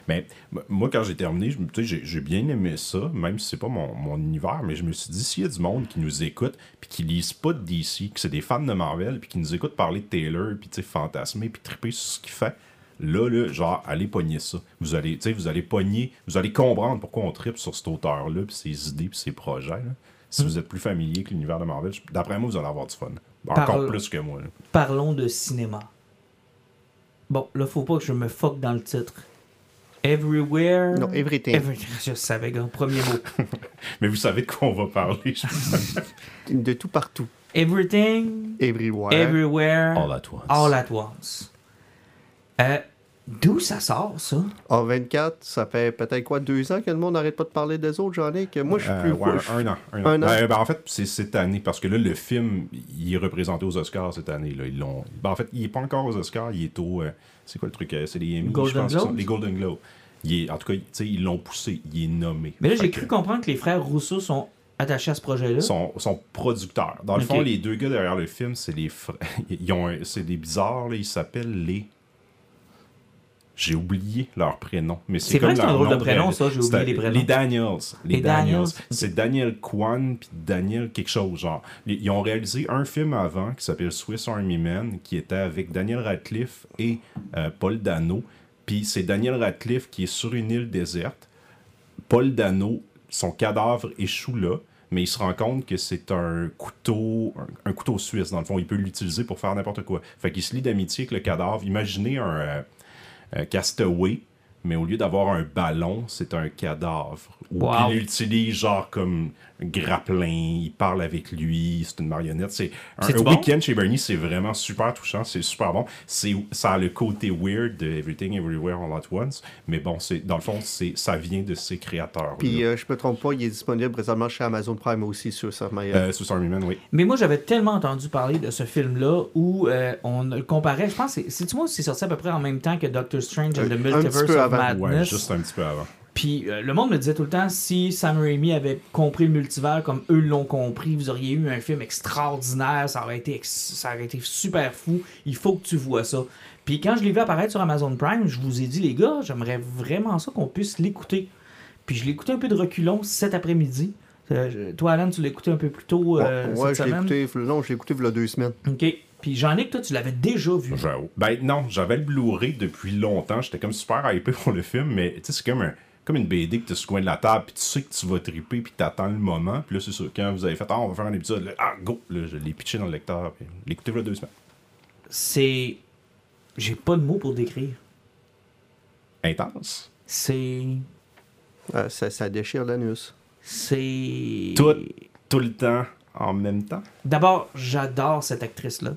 Mais moi, quand j'ai terminé, j'ai bien aimé ça, même si c'est pas mon, mon univers, mais je me suis dit, s'il y a du monde qui nous écoute, puis qui lisent pas de DC, que c'est des fans de Marvel, puis qui nous écoutent parler de Taylor, puis tu sais, fantasmer, puis triper sur ce qu'il fait, là, là, genre, allez pogner ça. Vous allez, tu sais, vous allez pogner, vous allez comprendre pourquoi on tripe sur cet auteur-là, puis ses idées, puis ses projets. là. Si vous êtes plus familier avec l'univers de Marvel, d'après moi, vous allez avoir du fun. Encore Parle- plus que moi. là. Parlons de cinéma. Bon, là, faut pas que je me fuck dans le titre. Everywhere. Non, Everything. Every- Je savais, gars. Premier mot. Mais vous savez de quoi on va parler, je pense. De tout partout. Everything. Everywhere. Everywhere. All at once. All at once. Euh, D'où ça sort, ça? En 24, ça fait peut-être quoi, deux ans que le monde n'arrête pas de parler des autres, j'en ai que moi je suis Euh, plus ouais, je- un an. Un an. Un an. Ben, ben, en fait, c'est cette année, parce que là, le film, il est représenté aux Oscars cette année. Là. Ils l'ont... Ben, en fait, il est pas encore aux Oscars, il est au... euh, c'est quoi le truc? euh, C'est les Emmy, Golden je pense. sont-? Les Golden Globes. Il est, en tout cas, tu sais, ils l'ont poussé, il est nommé. Mais là, j'ai que cru comprendre que les frères Rousseau sont attachés à ce projet-là. Son, son producteur. Dans le fond, les deux gars derrière le film, c'est les frères. Ils ont un- c'est des bizarres, là, ils s'appellent les. J'ai oublié leur prénom. Mais c'est comme c'est un leur drôle de nom prénom, ça, j'ai oublié les prénoms. Les Daniels. Les, Les Daniels? C'est Daniel Kwan puis Daniel quelque chose, genre. Ils ont réalisé un film avant qui s'appelle Swiss Army Man, qui était avec Daniel Radcliffe et euh, Paul Dano. Puis c'est Daniel Radcliffe qui est sur une île déserte. Paul Dano, son cadavre échoue là, mais il se rend compte que c'est un couteau, un, un couteau suisse, dans le fond. Il peut l'utiliser pour faire n'importe quoi. Fait qu'il se lie d'amitié avec le cadavre. Imaginez un, euh, un castaway, mais au lieu d'avoir un ballon, c'est un cadavre. Ou Wow. il l'utilise genre comme un grappin, il parle avec lui, c'est une marionnette. C'est un, un bon? week-end chez Bernie, c'est vraiment super touchant, c'est super bon. C'est ça a le côté weird de Everything Everywhere All at Once, mais bon, c'est dans le fond, c'est ça vient de ses créateurs. Puis euh, je me trompe pas, il est disponible présentement chez Amazon Prime aussi sur mais, euh, Army Man, oui. Mais moi, j'avais tellement entendu parler de ce film-là où euh, on le comparait. Je pense c'est- c'est-tu moi c'est sorti à peu près en même temps que Doctor Strange and Un- the Multiverse Ouais, Madness. juste un petit peu avant. Puis euh, le monde me disait tout le temps si Sam Raimi avait compris le multivers comme eux l'ont compris, vous auriez eu un film extraordinaire, ça aurait été, ex- ça aurait été super fou. Il faut que tu vois ça. Puis quand je l'ai vu apparaître sur Amazon Prime, je vous ai dit, les gars, j'aimerais vraiment ça qu'on puisse l'écouter. Puis je l'ai écouté un peu de reculons cet après-midi. Euh, toi, Alan, tu l'as écouté un peu plus tôt euh, ouais, ouais, cette je l'ai écouté, non, je l'ai écouté il y a deux semaines. OK. Puis Jean-Nic, toi, tu l'avais déjà vu. J'avoue. Ben non, j'avais le Blu-ray depuis longtemps. J'étais comme super hypé pour le film, mais tu sais, c'est comme, un- comme une BD que tu sur le coin de la table, puis tu sais que tu vas triper, puis t'attends le moment. Puis là, c'est ça. Quand vous avez fait, ah, on va faire un épisode, là, ah, go! Là, je l'ai pitché dans le lecteur, puis a deux semaines. C'est. J'ai pas de mots pour décrire. Intense. C'est. Euh, ça, ça déchire l'anus. C'est. Tout, tout le temps, en même temps. D'abord, j'adore cette actrice-là.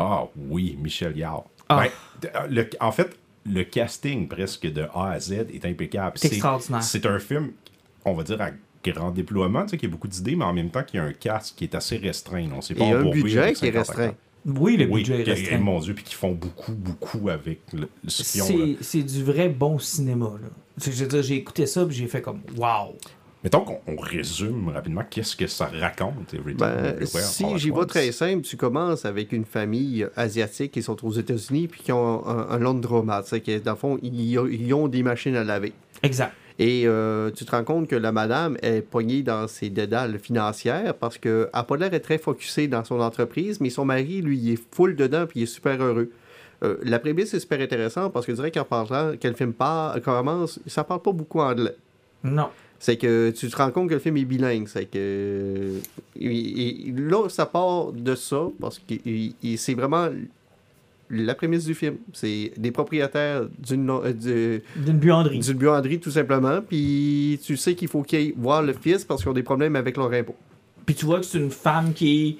Ah oui, Michel Yard. Ah. Ben, euh, le- en fait, le casting presque de A à Z est impeccable. C'est extraordinaire. C'est un film, on va dire, à grand déploiement, tu sais, qui a beaucoup d'idées, mais en même temps, qui a un cast qui est assez restreint. On sait pas Et un budget qui est 50 restreint. Oui, le Oui, budget est restreint. mon Dieu, puis qui font beaucoup, beaucoup avec le, ce qu'ils ont. là. C'est du vrai bon cinéma. Là. Je veux dire, j'ai écouté ça puis j'ai fait comme Wow! Mettons qu'on on résume rapidement qu'est-ce que ça raconte, Everything Ben, Everywhere, si j'y Once. très simple, tu commences avec une famille asiatique qui sont aux États-Unis puis qui ont un, un laundromat. que, Dans le fond, ils, ont- ils ont des machines à laver. Exact. Et euh, tu te rends compte que la madame est poignée dans ses dédales financières parce qu'elle n'a pas l'air très focusée dans son entreprise, mais son mari, lui, il est full dedans puis il est super heureux. Euh, la prémisse est super intéressante parce que je dirais qu'en parlant, quand le film part, commence, ça parle pas beaucoup anglais. Non. C'est que tu te rends compte que le film est bilingue. C'est que. et- et là, ça part de ça parce que c'est vraiment la prémisse du film. C'est des propriétaires d'une euh, buanderie. d'une buanderie, tout simplement. Puis tu sais qu'il faut qu'ils aillent voir le fils parce qu'ils ont des problèmes avec leur impôt. Puis tu vois que c'est une femme qui est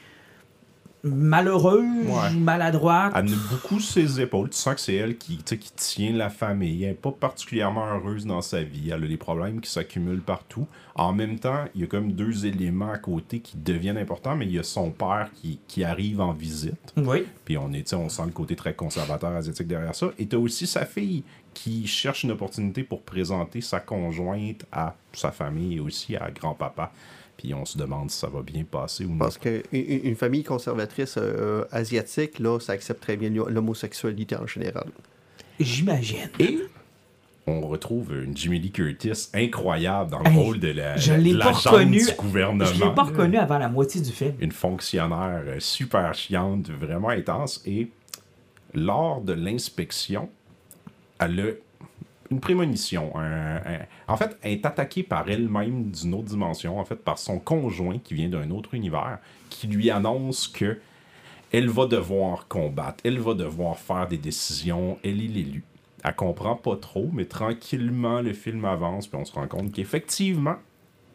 malheureuse, Ouais. maladroite. Elle a beaucoup ses épaules. Tu sens que c'est elle qui, qui tient la famille. Elle n'est pas particulièrement heureuse dans sa vie. Elle a des problèmes qui s'accumulent partout. En même temps, il y a comme deux éléments à côté qui deviennent importants, mais il y a son père qui, qui arrive en visite. Oui. Puis on, est, on sent le côté très conservateur asiatique derrière ça. Et tu as aussi sa fille qui cherche une opportunité pour présenter sa conjointe à sa famille et aussi à grand-papa. Puis on se demande si ça va bien passer ou non. Parce qu'une une famille conservatrice euh, asiatique, là, ça accepte très bien l'homosexualité en général. J'imagine. Et on retrouve une Jimmy Lee Curtis incroyable dans le Hey, rôle de la, je de l'ai la pas l'agente reconnu. du gouvernement. Je l'ai pas reconnu avant la moitié du film. Une fonctionnaire euh, super chiante, vraiment intense. Et lors de l'inspection, elle a une prémonition. En fait, est attaquée par elle-même d'une autre dimension, en fait, par son conjoint qui vient d'un autre univers, qui lui annonce que elle va devoir combattre, elle va devoir faire des décisions, elle est l'élu. Elle comprend pas trop, mais tranquillement, le film avance, puis on se rend compte qu'effectivement,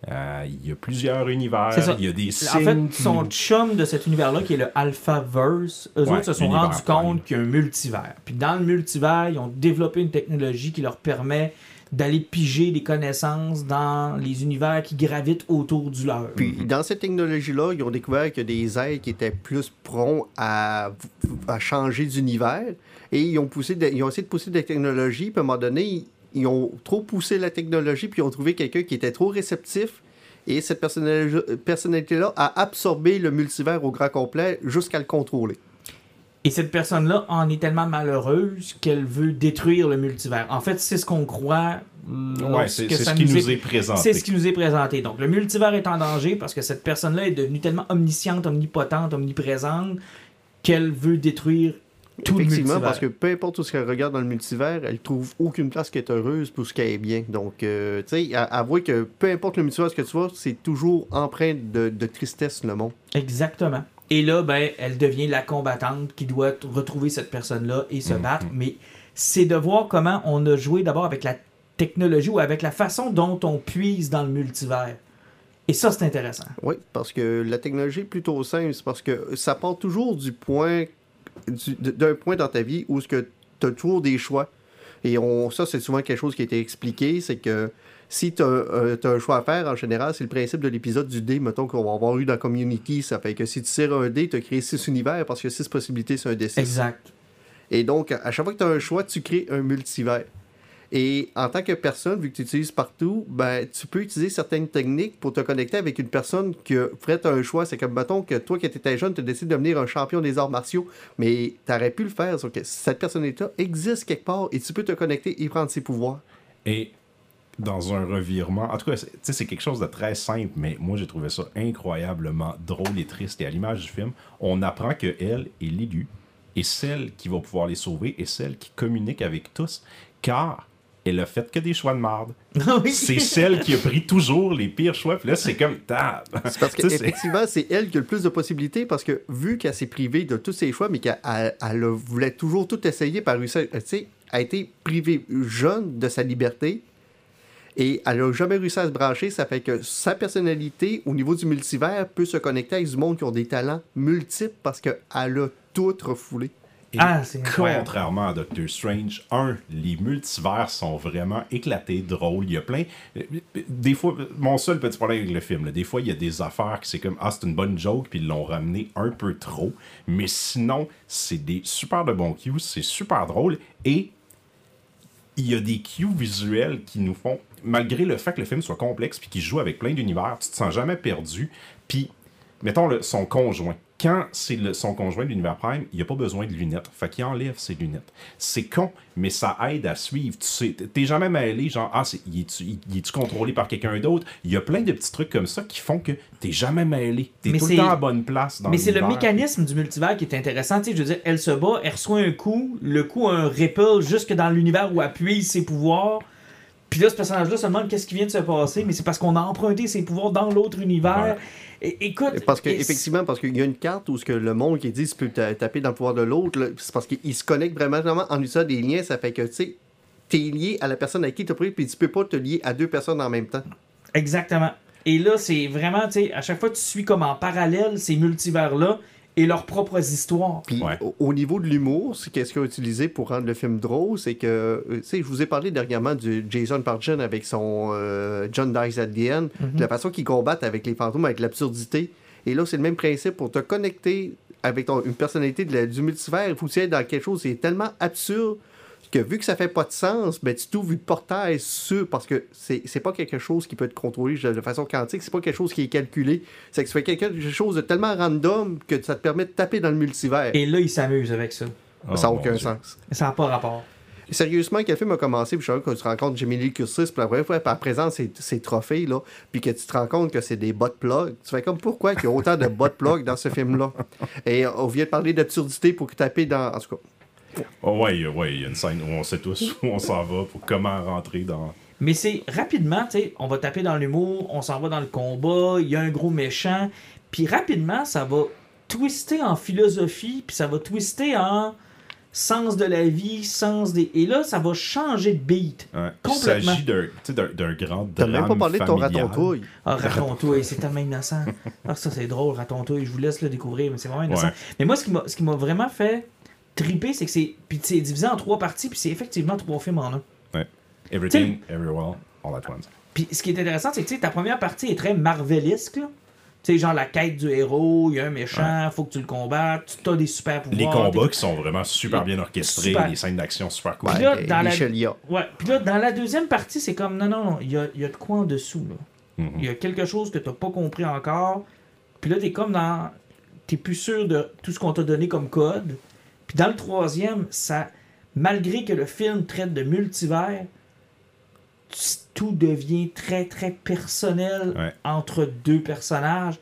euh, il y a plusieurs univers, il y a des En signes. fait, son chum de cet univers-là, qui est le Alphaverse, eux Ouais, autres se sont rendus compte qu'il y a un multivers. Puis dans le multivers, ils ont développé une technologie qui leur permet d'aller piger des connaissances dans les univers qui gravitent autour du leur. Puis dans cette technologie-là, ils ont découvert qu'il y a des êtres qui étaient plus prompts à, à changer d'univers. Et ils ont, poussé de- ils ont essayé de pousser des technologies. Puis à un moment donné, ils, ont trop poussé la technologie. Puis ils ont trouvé quelqu'un qui était trop réceptif. Et cette personnali- personnalité-là a absorbé le multivers au grand complet jusqu'à le contrôler. Et cette personne-là en est tellement malheureuse qu'elle veut détruire le multivers. En fait, c'est ce qu'on croit. Ouais, c'est ce qui nous est présenté. C'est ce qui nous est présenté. Donc, le multivers est en danger parce que cette personne-là est devenue tellement omnisciente, omnipotente, omniprésente qu'elle veut détruire tout le Effectivement, multivers. parce que peu importe où ce qu'elle regarde dans le multivers, elle trouve aucune place qui est heureuse pour ce qu'elle est bien. Donc, euh, tu sais, à- avouez que peu importe le multivers que tu vois, c'est toujours empreint de, de tristesse, le monde. Exactement. Et là, ben, elle devient la combattante qui doit retrouver cette personne-là et se battre. Mais c'est de voir comment on a joué d'abord avec la technologie ou avec la façon dont on puise dans le multivers. Et ça, c'est intéressant. Oui, parce que la technologie est plutôt simple, c'est parce que ça part toujours du point, d'un point dans ta vie où tu as toujours des choix. Et on, ça, c'est souvent quelque chose qui a été expliqué, c'est que si tu as, un choix à faire, en général, c'est le principe de l'épisode du dé, mettons, qu'on va avoir eu dans Community. Ça fait que si tu tires un dé, tu as créé six univers parce que six possibilités, c'est un dé 6. Exact. Et donc, à chaque fois que tu as un choix, tu crées un multivers. Et en tant que personne, vu que tu utilises partout, ben, tu peux utiliser certaines techniques pour te connecter avec une personne qui ferait un choix. C'est comme, mettons que toi qui étais jeune, tu décides de devenir un champion des arts martiaux, mais tu aurais pu le faire. Que cette personnalité-là existe quelque part et tu peux te connecter et prendre ses pouvoirs. Et dans un revirement, en tout cas, c'est quelque chose de très simple, mais moi j'ai trouvé ça incroyablement drôle et triste. Et à l'image du film, on apprend que elle est l'élu et celle qui va pouvoir les sauver et celle qui communique avec tous, car elle a fait que des choix de marde. Oui. C'est celle qui a pris toujours les pires choix. Puis là, c'est comme tab. C'est parce c'est- qu'effectivement, c'est elle qui a le plus de possibilités parce que vu qu'elle s'est privée de tous ses choix, mais qu'elle elle- elle voulait toujours tout essayer par réussir, tu sais, elle a été privée jeune de sa liberté et elle n'a jamais réussi à se brancher. Ça fait que sa personnalité au niveau du multivers peut se connecter avec du monde qui ont des talents multiples parce qu'elle a tout refoulé. Et Ah, contrairement à Doctor Strange, un, les multivers sont vraiment éclatés, drôles. Il y a plein. Des fois, mon seul petit problème avec le film, là, des fois, il y a des affaires qui c'est comme Ah, c'est une bonne joke, puis ils l'ont ramené un peu trop. Mais sinon, c'est des super de bons cues, c'est super drôle. Et il y a des cues visuels qui nous font, malgré le fait que le film soit complexe puis qu'il joue avec plein d'univers, tu te sens jamais perdu. Puis, mettons le- son conjoint. Quand c'est son conjoint de l'univers Prime, il a pas besoin de lunettes. Fait qu'il enlève ses lunettes. C'est con, mais ça aide à suivre. Tu sais, t'es jamais mêlé, genre, ah, c'est, il est-tu, contrôlé par quelqu'un d'autre? Il y a plein de petits trucs comme ça qui font que t'es jamais mêlé. T'es tout le temps à bonne place dans Mais c'est le mécanisme du multivers qui est intéressant. Tu sais, je veux dire, elle se bat, elle reçoit un coup, le coup a un ripple jusque dans l'univers où puise ses pouvoirs. Puis là, ce personnage-là se demande qu'est-ce qui vient de se passer, mais c'est parce qu'on a emprunté ses pouvoirs dans l'autre univers. Et- écoute. Parce que, effectivement, parce qu'il y a une carte où ce que le monde qui dit tu peux ta- taper dans le pouvoir de l'autre, c'est parce qu'il se connecte vraiment, vraiment en utilisant des liens. Ça fait que, tu sais, t'es lié à la personne à qui t'as pris, puis tu peux pas te lier à deux personnes en même temps. Exactement. Et là, c'est vraiment, tu sais, à chaque fois, tu suis comme en parallèle ces multivers-là et leurs propres histoires. Puis Ouais. au, au niveau de l'humour, c'est qu'est-ce qu'il a utilisé pour rendre le film drôle, c'est que, euh, tu sais, je vous ai parlé dernièrement du Jason Pargin avec son euh, John Dies at the End, de la façon qu'il combatte avec les fantômes, avec l'absurdité. Et là, c'est le même principe pour te connecter avec ton- une personnalité de la- du multivers. Il faut que tu ailles dans quelque chose qui est tellement absurde que vu que ça fait pas de sens, ben, tu t'ouvres une portail sur. Parce que c'est c'est pas quelque chose qui peut être contrôlé de façon quantique, c'est pas quelque chose qui est calculé. C'est que tu fais quelque chose de tellement random que ça te permet de taper dans le multivers. Et là, il s'amuse avec ça. Oh, ça n'a mon aucun Dieu. sens. Ça n'a pas rapport. Sérieusement, quel film a commencé, puis je sais que tu te rends compte Jamie Lee Curtis, puis la vraie fois, par présent, ces, ces trophées, là, puis que tu te rends compte que c'est des bot plugs, tu fais comme pourquoi il y a autant de bot plugs dans ce film-là? Et on vient de parler d'absurdité pour taper dans. En tout cas. Oh, ouais, ouais, il y a une scène où on sait tous où on s'en va, pour comment rentrer dans. Mais c'est rapidement, tu sais, on va taper dans l'humour, on s'en va dans le combat, il y a un gros méchant, puis rapidement, ça va twister en philosophie, puis ça va twister en sens de la vie, sens des... Et là, ça va changer de beat. Ouais. Il Complètement. s'agit d'un, tu sais, d'un, d'un grand T'as drame même pas parlé de ton raton-touille. Ah, Raton-touille, c'est tellement innocent. Ah, ça, c'est drôle, Raton-touille. Je vous laisse le découvrir, mais c'est vraiment innocent. Ouais. Mais moi, ce qui m'a ce qui m'a vraiment fait triper, c'est que c'est... Puis c'est divisé en trois parties, puis c'est effectivement trois films en un. Everything, everywhere, all at once. Puis ce qui est intéressant, c'est que tu sais, ta première partie est très marvelisque. là. Tu sais, genre la quête du héros, il y a un méchant, faut que tu le combattes, tu as des super pouvoirs. Les combats qui sont vraiment super bien orchestrés, Super. les scènes d'action super cool. Ouais, Puis là, dans la-. Ouais, puis là, dans la deuxième partie, c'est comme, non, non, non, il y a, il y a de quoi en dessous, là. Mhm. Il y a quelque chose que t'as pas compris encore. Puis là, t'es comme dans... T'es plus sûr de tout ce qu'on t'a donné comme code. Puis dans le troisième, ça... Malgré que le film traite de multivers, tout devient très, très personnel Ouais. entre deux personnages.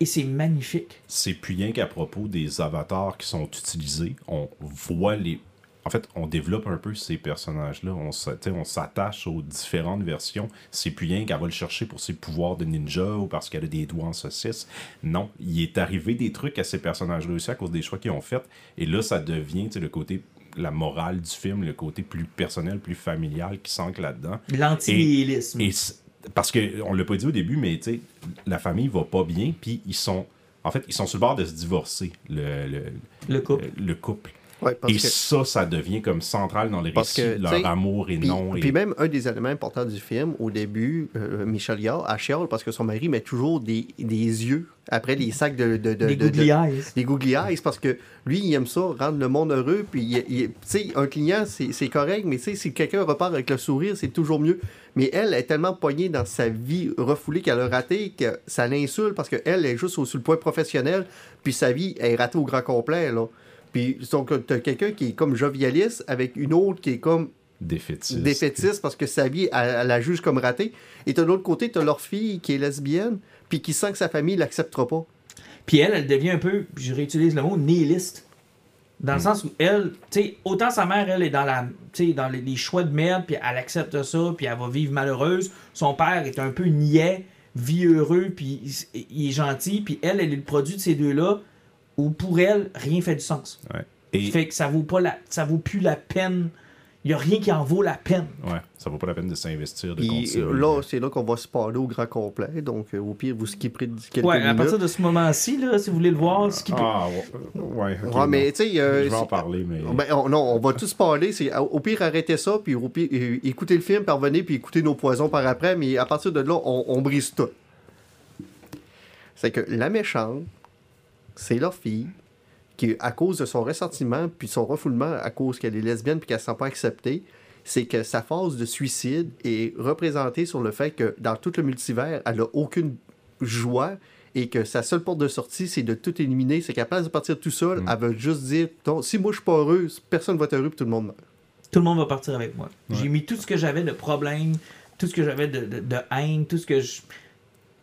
Et c'est magnifique. C'est plus rien qu'à propos des avatars qui sont utilisés. On voit les. En fait, on développe un peu ces personnages-là. On s'attache aux différentes versions. C'est plus rien qu'elle va le chercher pour ses pouvoirs de ninja ou parce qu'elle a des doigts en saucisse. Non, il est arrivé des trucs à ces personnages-là aussi à cause des choix qu'ils ont faits. Et là, ça devient le côté, la morale du film, le côté plus personnel, plus familial qui s'ancre là-dedans. L'anti-nihilisme. Et parce que on l'a pas dit au début, mais la famille va pas bien, puis ils sont, en fait, ils sont sur le bord de se divorcer, le, le, Le couple. le couple. Ouais, parce Et que- ça, ça devient comme central dans les Parce récits, que, leur amour et Puis, non. puis et... même un des éléments importants du film, au début, euh, Michel Yard, elle chiale parce que son mari met toujours des, des yeux après les sacs de... de, de Des de- googly eyes. des googly eyes parce que lui, il aime ça, rendre le monde heureux. Puis, tu sais, un client, c'est c'est correct, mais tu sais, si quelqu'un repart avec le sourire, c'est toujours mieux. Mais elle est tellement poignée dans sa vie refoulée qu'elle a raté que ça l'insulte parce qu'elle est juste au, sur le point professionnel, puis sa vie est ratée au grand complet, là. Puis, donc, t'as quelqu'un qui est comme jovialiste avec une autre qui est comme Défaitiste. défaitiste parce que sa vie, elle, elle la juge comme ratée. Et de l'autre côté, t'as leur fille qui est lesbienne, puis qui sent que sa famille l'acceptera pas. Puis elle, elle devient un peu, je réutilise le mot, nihiliste. Dans le sens où elle, tu sais, autant sa mère, elle est dans la, dans les, les choix de merde, puis elle accepte ça, puis elle va vivre malheureuse. Son père est un peu niais, vit heureux, puis il, il est gentil, puis elle, elle est le produit de ces deux-là, où pour elle, rien fait du sens. Ouais. Et fait que ça vaut pas la, ça vaut plus la peine. Il y a rien qui en vaut la peine. ouais, ça vaut pas la peine de s'investir, de continuer. là, c'est là qu'on va se parler au grand complet. Donc, euh, au pire, vous skipperez quelques Ouais, à minutes. partir de ce moment-ci, là, si vous voulez le voir, ce qui peut... Ah, ouais, ouais, ok, Ouais, mais tu sais, euh, Je vais en parler, mais. Ben, on- non, on va tous parler. C'est, au pire, arrêtez ça, puis au pire, euh, écoutez le film, parvenez, puis écoutez nos poisons par après. Mais à partir de là, on, on brise tout. C'est que la méchante, c'est leur fille, qui, à cause de son ressentiment, puis son refoulement, à cause qu'elle est lesbienne, puis qu'elle ne se sent pas acceptée, c'est que sa phase de suicide est représentée sur le fait que dans tout le multivers, elle n'a aucune joie et que sa seule porte de sortie, c'est de tout éliminer. C'est qu'à place de partir tout seul, elle veut juste dire si moi je suis pas heureuse, personne va être heureux, puis tout le monde meurt. tout le monde va partir avec moi. J'ai mis tout ce que j'avais de problème, tout ce que j'avais de, de- de haine, tout ce que je.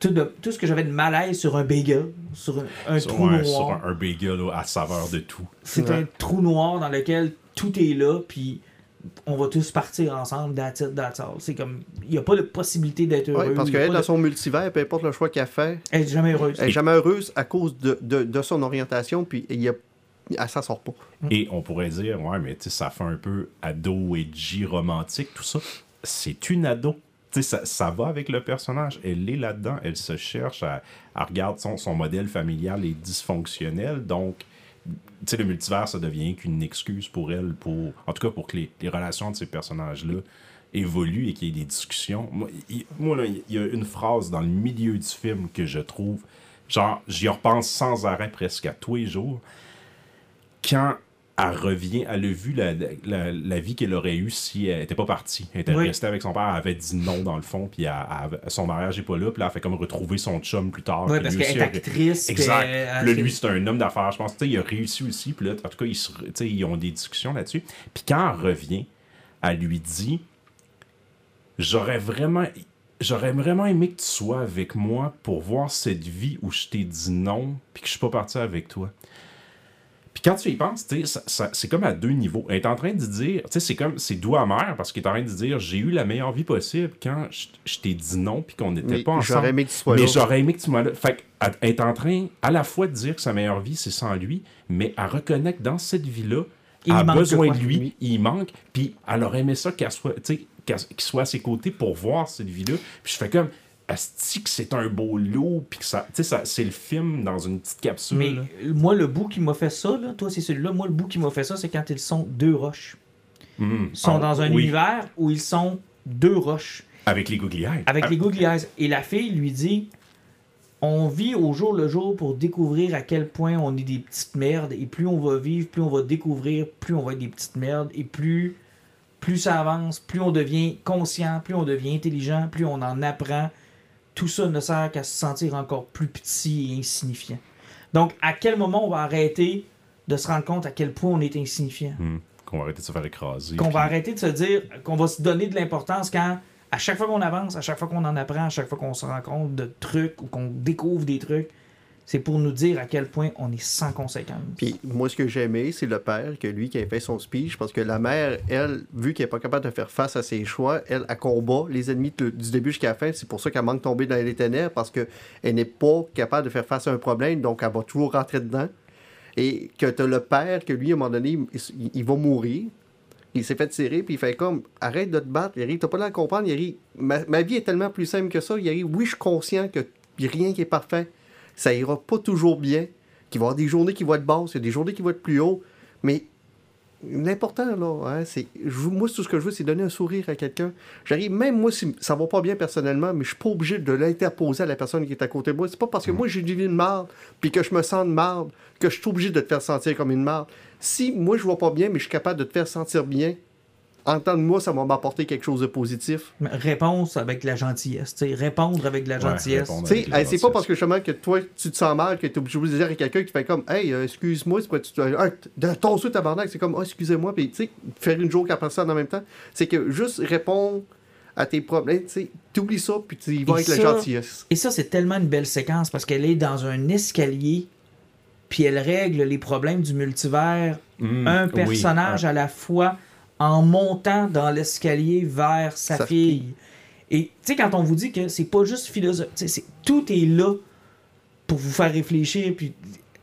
Tout, de- tout ce que j'avais de malaise sur un bagel, sur un, un Sur, trou noir. sur un, un bagel à saveur de tout. C'est Ouais. un trou noir dans lequel tout est là, puis on va tous partir ensemble, that's it, that's all. C'est comme. Il n'y a pas de possibilité d'être heureux. Ouais, parce qu'elle, dans de- son multivers, peu importe le choix qu'elle fait, Elle est jamais heureuse. elle est jamais heureuse à cause de, de, de son orientation, puis il y a, elle s'en sort pas. Et on pourrait dire, ouais, mais tu sais, ça fait un peu ado edgy romantique, tout ça. C'est une ado. Ça, va avec le personnage. Elle est là-dedans. Elle se cherche. Elle, elle regarde son, modèle familial est dysfonctionnel. Donc, le multivers, ça devient qu'une excuse pour elle, pour, en tout cas pour que les, relations de ces personnages-là évoluent et qu'il y ait des discussions. Moi, il y a une phrase dans le milieu du film que je trouve, genre, j'y repense sans arrêt presque à tous les jours quand elle revient, elle a vu la, la, la vie qu'elle aurait eue si elle n'était pas partie. Elle était Oui. restée avec son père, elle avait dit non dans le fond, puis elle- elle- son mariage n'est pas là, puis là, elle fait comme retrouver son chum plus tard. Que parce qu'elle est actrice. Exact. elle- là, lui, c'est un homme d'affaires, je pense. Il a réussi aussi, puis là, en tout cas, se- ils ont des discussions là-dessus. Puis quand elle revient, elle lui dit J'aurais vraiment. J'aurais vraiment aimé que tu sois avec moi pour voir cette vie où je t'ai dit non, puis que je suis pas parti avec toi. Puis quand tu y penses, tu sais, ça- ça- c'est comme à deux niveaux. Elle est en train de dire, tu sais, c'est comme, c'est doux amer parce qu'il est en train de dire, j'ai eu la meilleure vie possible quand je, je t'ai dit non, puis qu'on n'était pas ensemble. j'aurais aimé que tu sois Mais là. j'aurais aimé que tu m'as là. Fait qu'elle est en train à la fois de dire que sa meilleure vie, c'est sans lui, mais elle reconnaît que dans cette vie-là, Il elle a besoin de lui, il manque, puis elle aurait aimé ça qu'elle soit, tu sais, qu'elle- qu'il soit à ses côtés pour voir cette vie-là. Puis je fais comme, Asti que c'est un beau lot, puis que ça, tu sais, ça- c'est le film dans une petite capsule. Mais là. moi, le bout qui m'a fait ça, là, toi, c'est celui-là. Moi, le bout qui m'a fait ça, c'est quand ils sont deux roches. Mm. Ils sont Ah, dans un oui, univers où ils sont deux roches. Avec les googly eyes. Avec Ah, les googly eyes. Et la fille lui dit On vit au jour le jour pour découvrir à quel point on est des petites merdes. Et plus on va vivre, plus on va découvrir, plus on va être des petites merdes. Et plus, plus ça avance, plus on devient conscient, plus on devient intelligent, plus on en apprend. Tout ça ne sert qu'à se sentir encore plus petit et insignifiant. Donc, à quel moment on va arrêter de se rendre compte à quel point on est insignifiant? Hmm. Qu'on va arrêter de se faire écraser. qu'on puis- va arrêter de se dire qu'on va se donner de l'importance quand à chaque fois qu'on avance, à chaque fois qu'on en apprend, à chaque fois qu'on se rend compte de trucs ou qu'on découvre des trucs, c'est pour nous dire à quel point on est sans conséquence. Puis moi, ce que j'ai aimé, c'est le père, que lui qui a fait son speech, parce que la mère, elle, vu qu'elle n'est pas capable de faire face à ses choix, elle, elle combat les ennemis du début jusqu'à la fin. C'est pour ça qu'elle manque de tomber dans les ténèbres, parce qu'elle n'est pas capable de faire face à un problème, donc elle va toujours rentrer dedans. Et que tu as le père, que lui, à un moment donné, il, va mourir. Il s'est fait tirer, puis il fait comme arrête de te battre, Yari, t'as pas l'air de comprendre, Yari. Ma, ma vie est tellement plus simple que ça, Yari. Oui, je suis conscient que rien qui est parfait. Ça ira pas toujours bien. Qu'il va y avoir des journées qui vont être basses, il y a des journées qui vont être plus haut. Mais l'important, là, hein, c'est. Moi, tout ce que je veux, c'est donner un sourire à quelqu'un. J'arrive, même moi, si ça va pas bien personnellement, mais je suis pas obligé de l'interposer à la personne qui est à côté de moi. C'est pas parce que moi, j'ai une vie de marde, puis que je me sens de marde, que je suis obligé de te faire sentir comme une marde. Si moi, je vois pas bien, mais je suis capable de te faire sentir bien, en temps de moi, ça va m'apporter quelque chose de positif. Mais Réponse avec la gentillesse, tu sais, répondre avec de la Ouais, gentillesse. hey, c'est pas parce que justement que toi, tu te sens mal que tu es obligé de dire à quelqu'un qui fait comme Hey, euh, excuse-moi, c'est quoi tu t- ton sou tabarnak, c'est comme Ah, excusez-moi, puis tu sais, faire une joke après ça en même temps, c'est que juste répondre à tes problèmes, tu sais, t'oublies ça, puis tu y vas Et avec la gentillesse. Et ça, c'est tellement une belle séquence parce qu'elle est dans un escalier, puis elle règle les problèmes du multivers, Hmm, un oui. personnage à la fois, en montant dans l'escalier vers sa, Sa fille. Et tu sais, quand on vous dit que c'est pas juste philosophe, tu sais, c'est- tout est là pour vous faire réfléchir, puis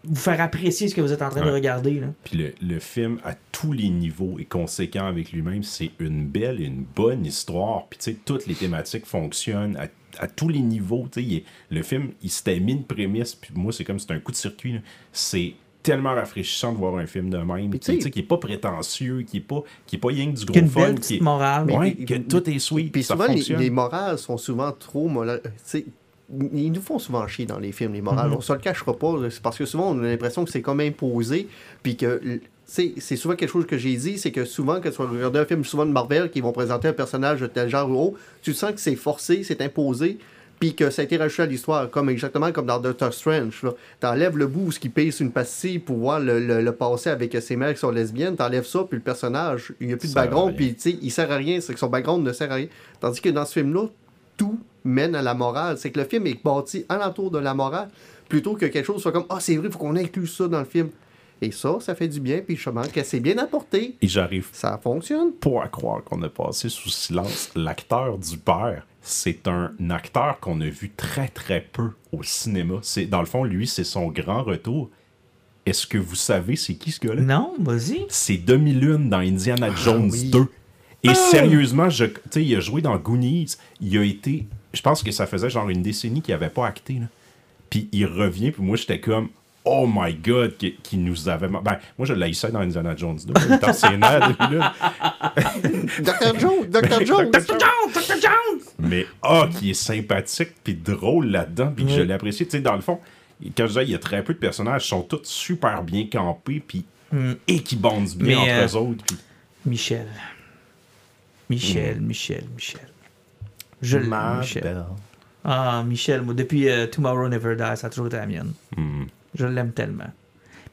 vous faire apprécier ce que vous êtes en train de regarder. Là. Puis le, le film, à tous les niveaux, est conséquent avec lui-même. C'est une belle et une bonne histoire. Puis, tu sais, toutes les thématiques fonctionnent à, à tous les niveaux. Il est- le film, il s'était mis une prémisse. Puis moi, c'est comme c'est un coup de circuit. là. C'est tellement rafraîchissant de voir un film de même. Sais- qui est pas prétentieux, qui est pas, qui est pas rien que du Qu'il y a gros fun. Qui petite est... morale. Ouais, mais- que tout est sweet. Puis souvent, les, morales sont souvent trop. mola- sais, ils nous font souvent chier dans les films, les morales. Mhm. On se le cachera pas. parce que souvent, on a l'impression que c'est comme imposé. Puis que. C'est souvent quelque chose que j'ai dit, c'est que souvent, quand tu vas regarder un film souvent de Marvel qui vont présenter un personnage de tel genre ou autre, tu sens que c'est forcé, c'est imposé, puis que ça a été rajouté à l'histoire, comme exactement comme dans Doctor Strange. T'enlèves le bout où il pèse une pastille pour voir le, le- avec ses mères qui sont lesbiennes, t'enlèves ça, puis le personnage, il n'y a plus de background, puis il sert à rien, c'est que son background ne sert à rien. Tandis que dans ce film-là, tout mène à la morale. C'est que le film est bâti alentour de la morale, plutôt que quelque chose soit comme Ah, c'est vrai, il faut qu'on inclue ça dans le film. Et ça, ça fait du bien, puis justement, que c'est bien apporté. Et j'arrive Ça fonctionne. pas à croire qu'on a passé sous silence l'acteur du père. C'est un acteur qu'on a vu très très peu au cinéma. C'est dans le fond lui, c'est son grand retour. Est-ce que vous savez c'est qui ce gars-là? Non, vas-y. C'est Demi-Lune dans Indiana Jones oui. 2. Et sérieusement, je, tu sais, il a joué dans Goonies. Il a été, je pense que ça faisait genre une décennie qu'il avait pas acté. Là. Puis il revient, puis moi j'étais comme, oh my god, qui, qui nous avait. Ben, moi je l'haïssais dans Indiana Jones 2. Il était ses nerfs, Demi-Lune. Dr. Jones, Dr. Jones. Dr. Jones! Dr. Jones! Mais ah, qui est sympathique puis drôle là-dedans, puis que je l'apprécie. Tu sais, dans le fond, quand je disais il y a très peu de personnages, ils sont tous super bien campés, puis et qui bondent bien Mais, entre euh, eux autres. Michel. Michel, Michel, Michel. Je l'aime, Michel. Ah, Michel, moi, depuis euh, Tomorrow Never Die, ça a toujours été la mienne. Je l'aime tellement.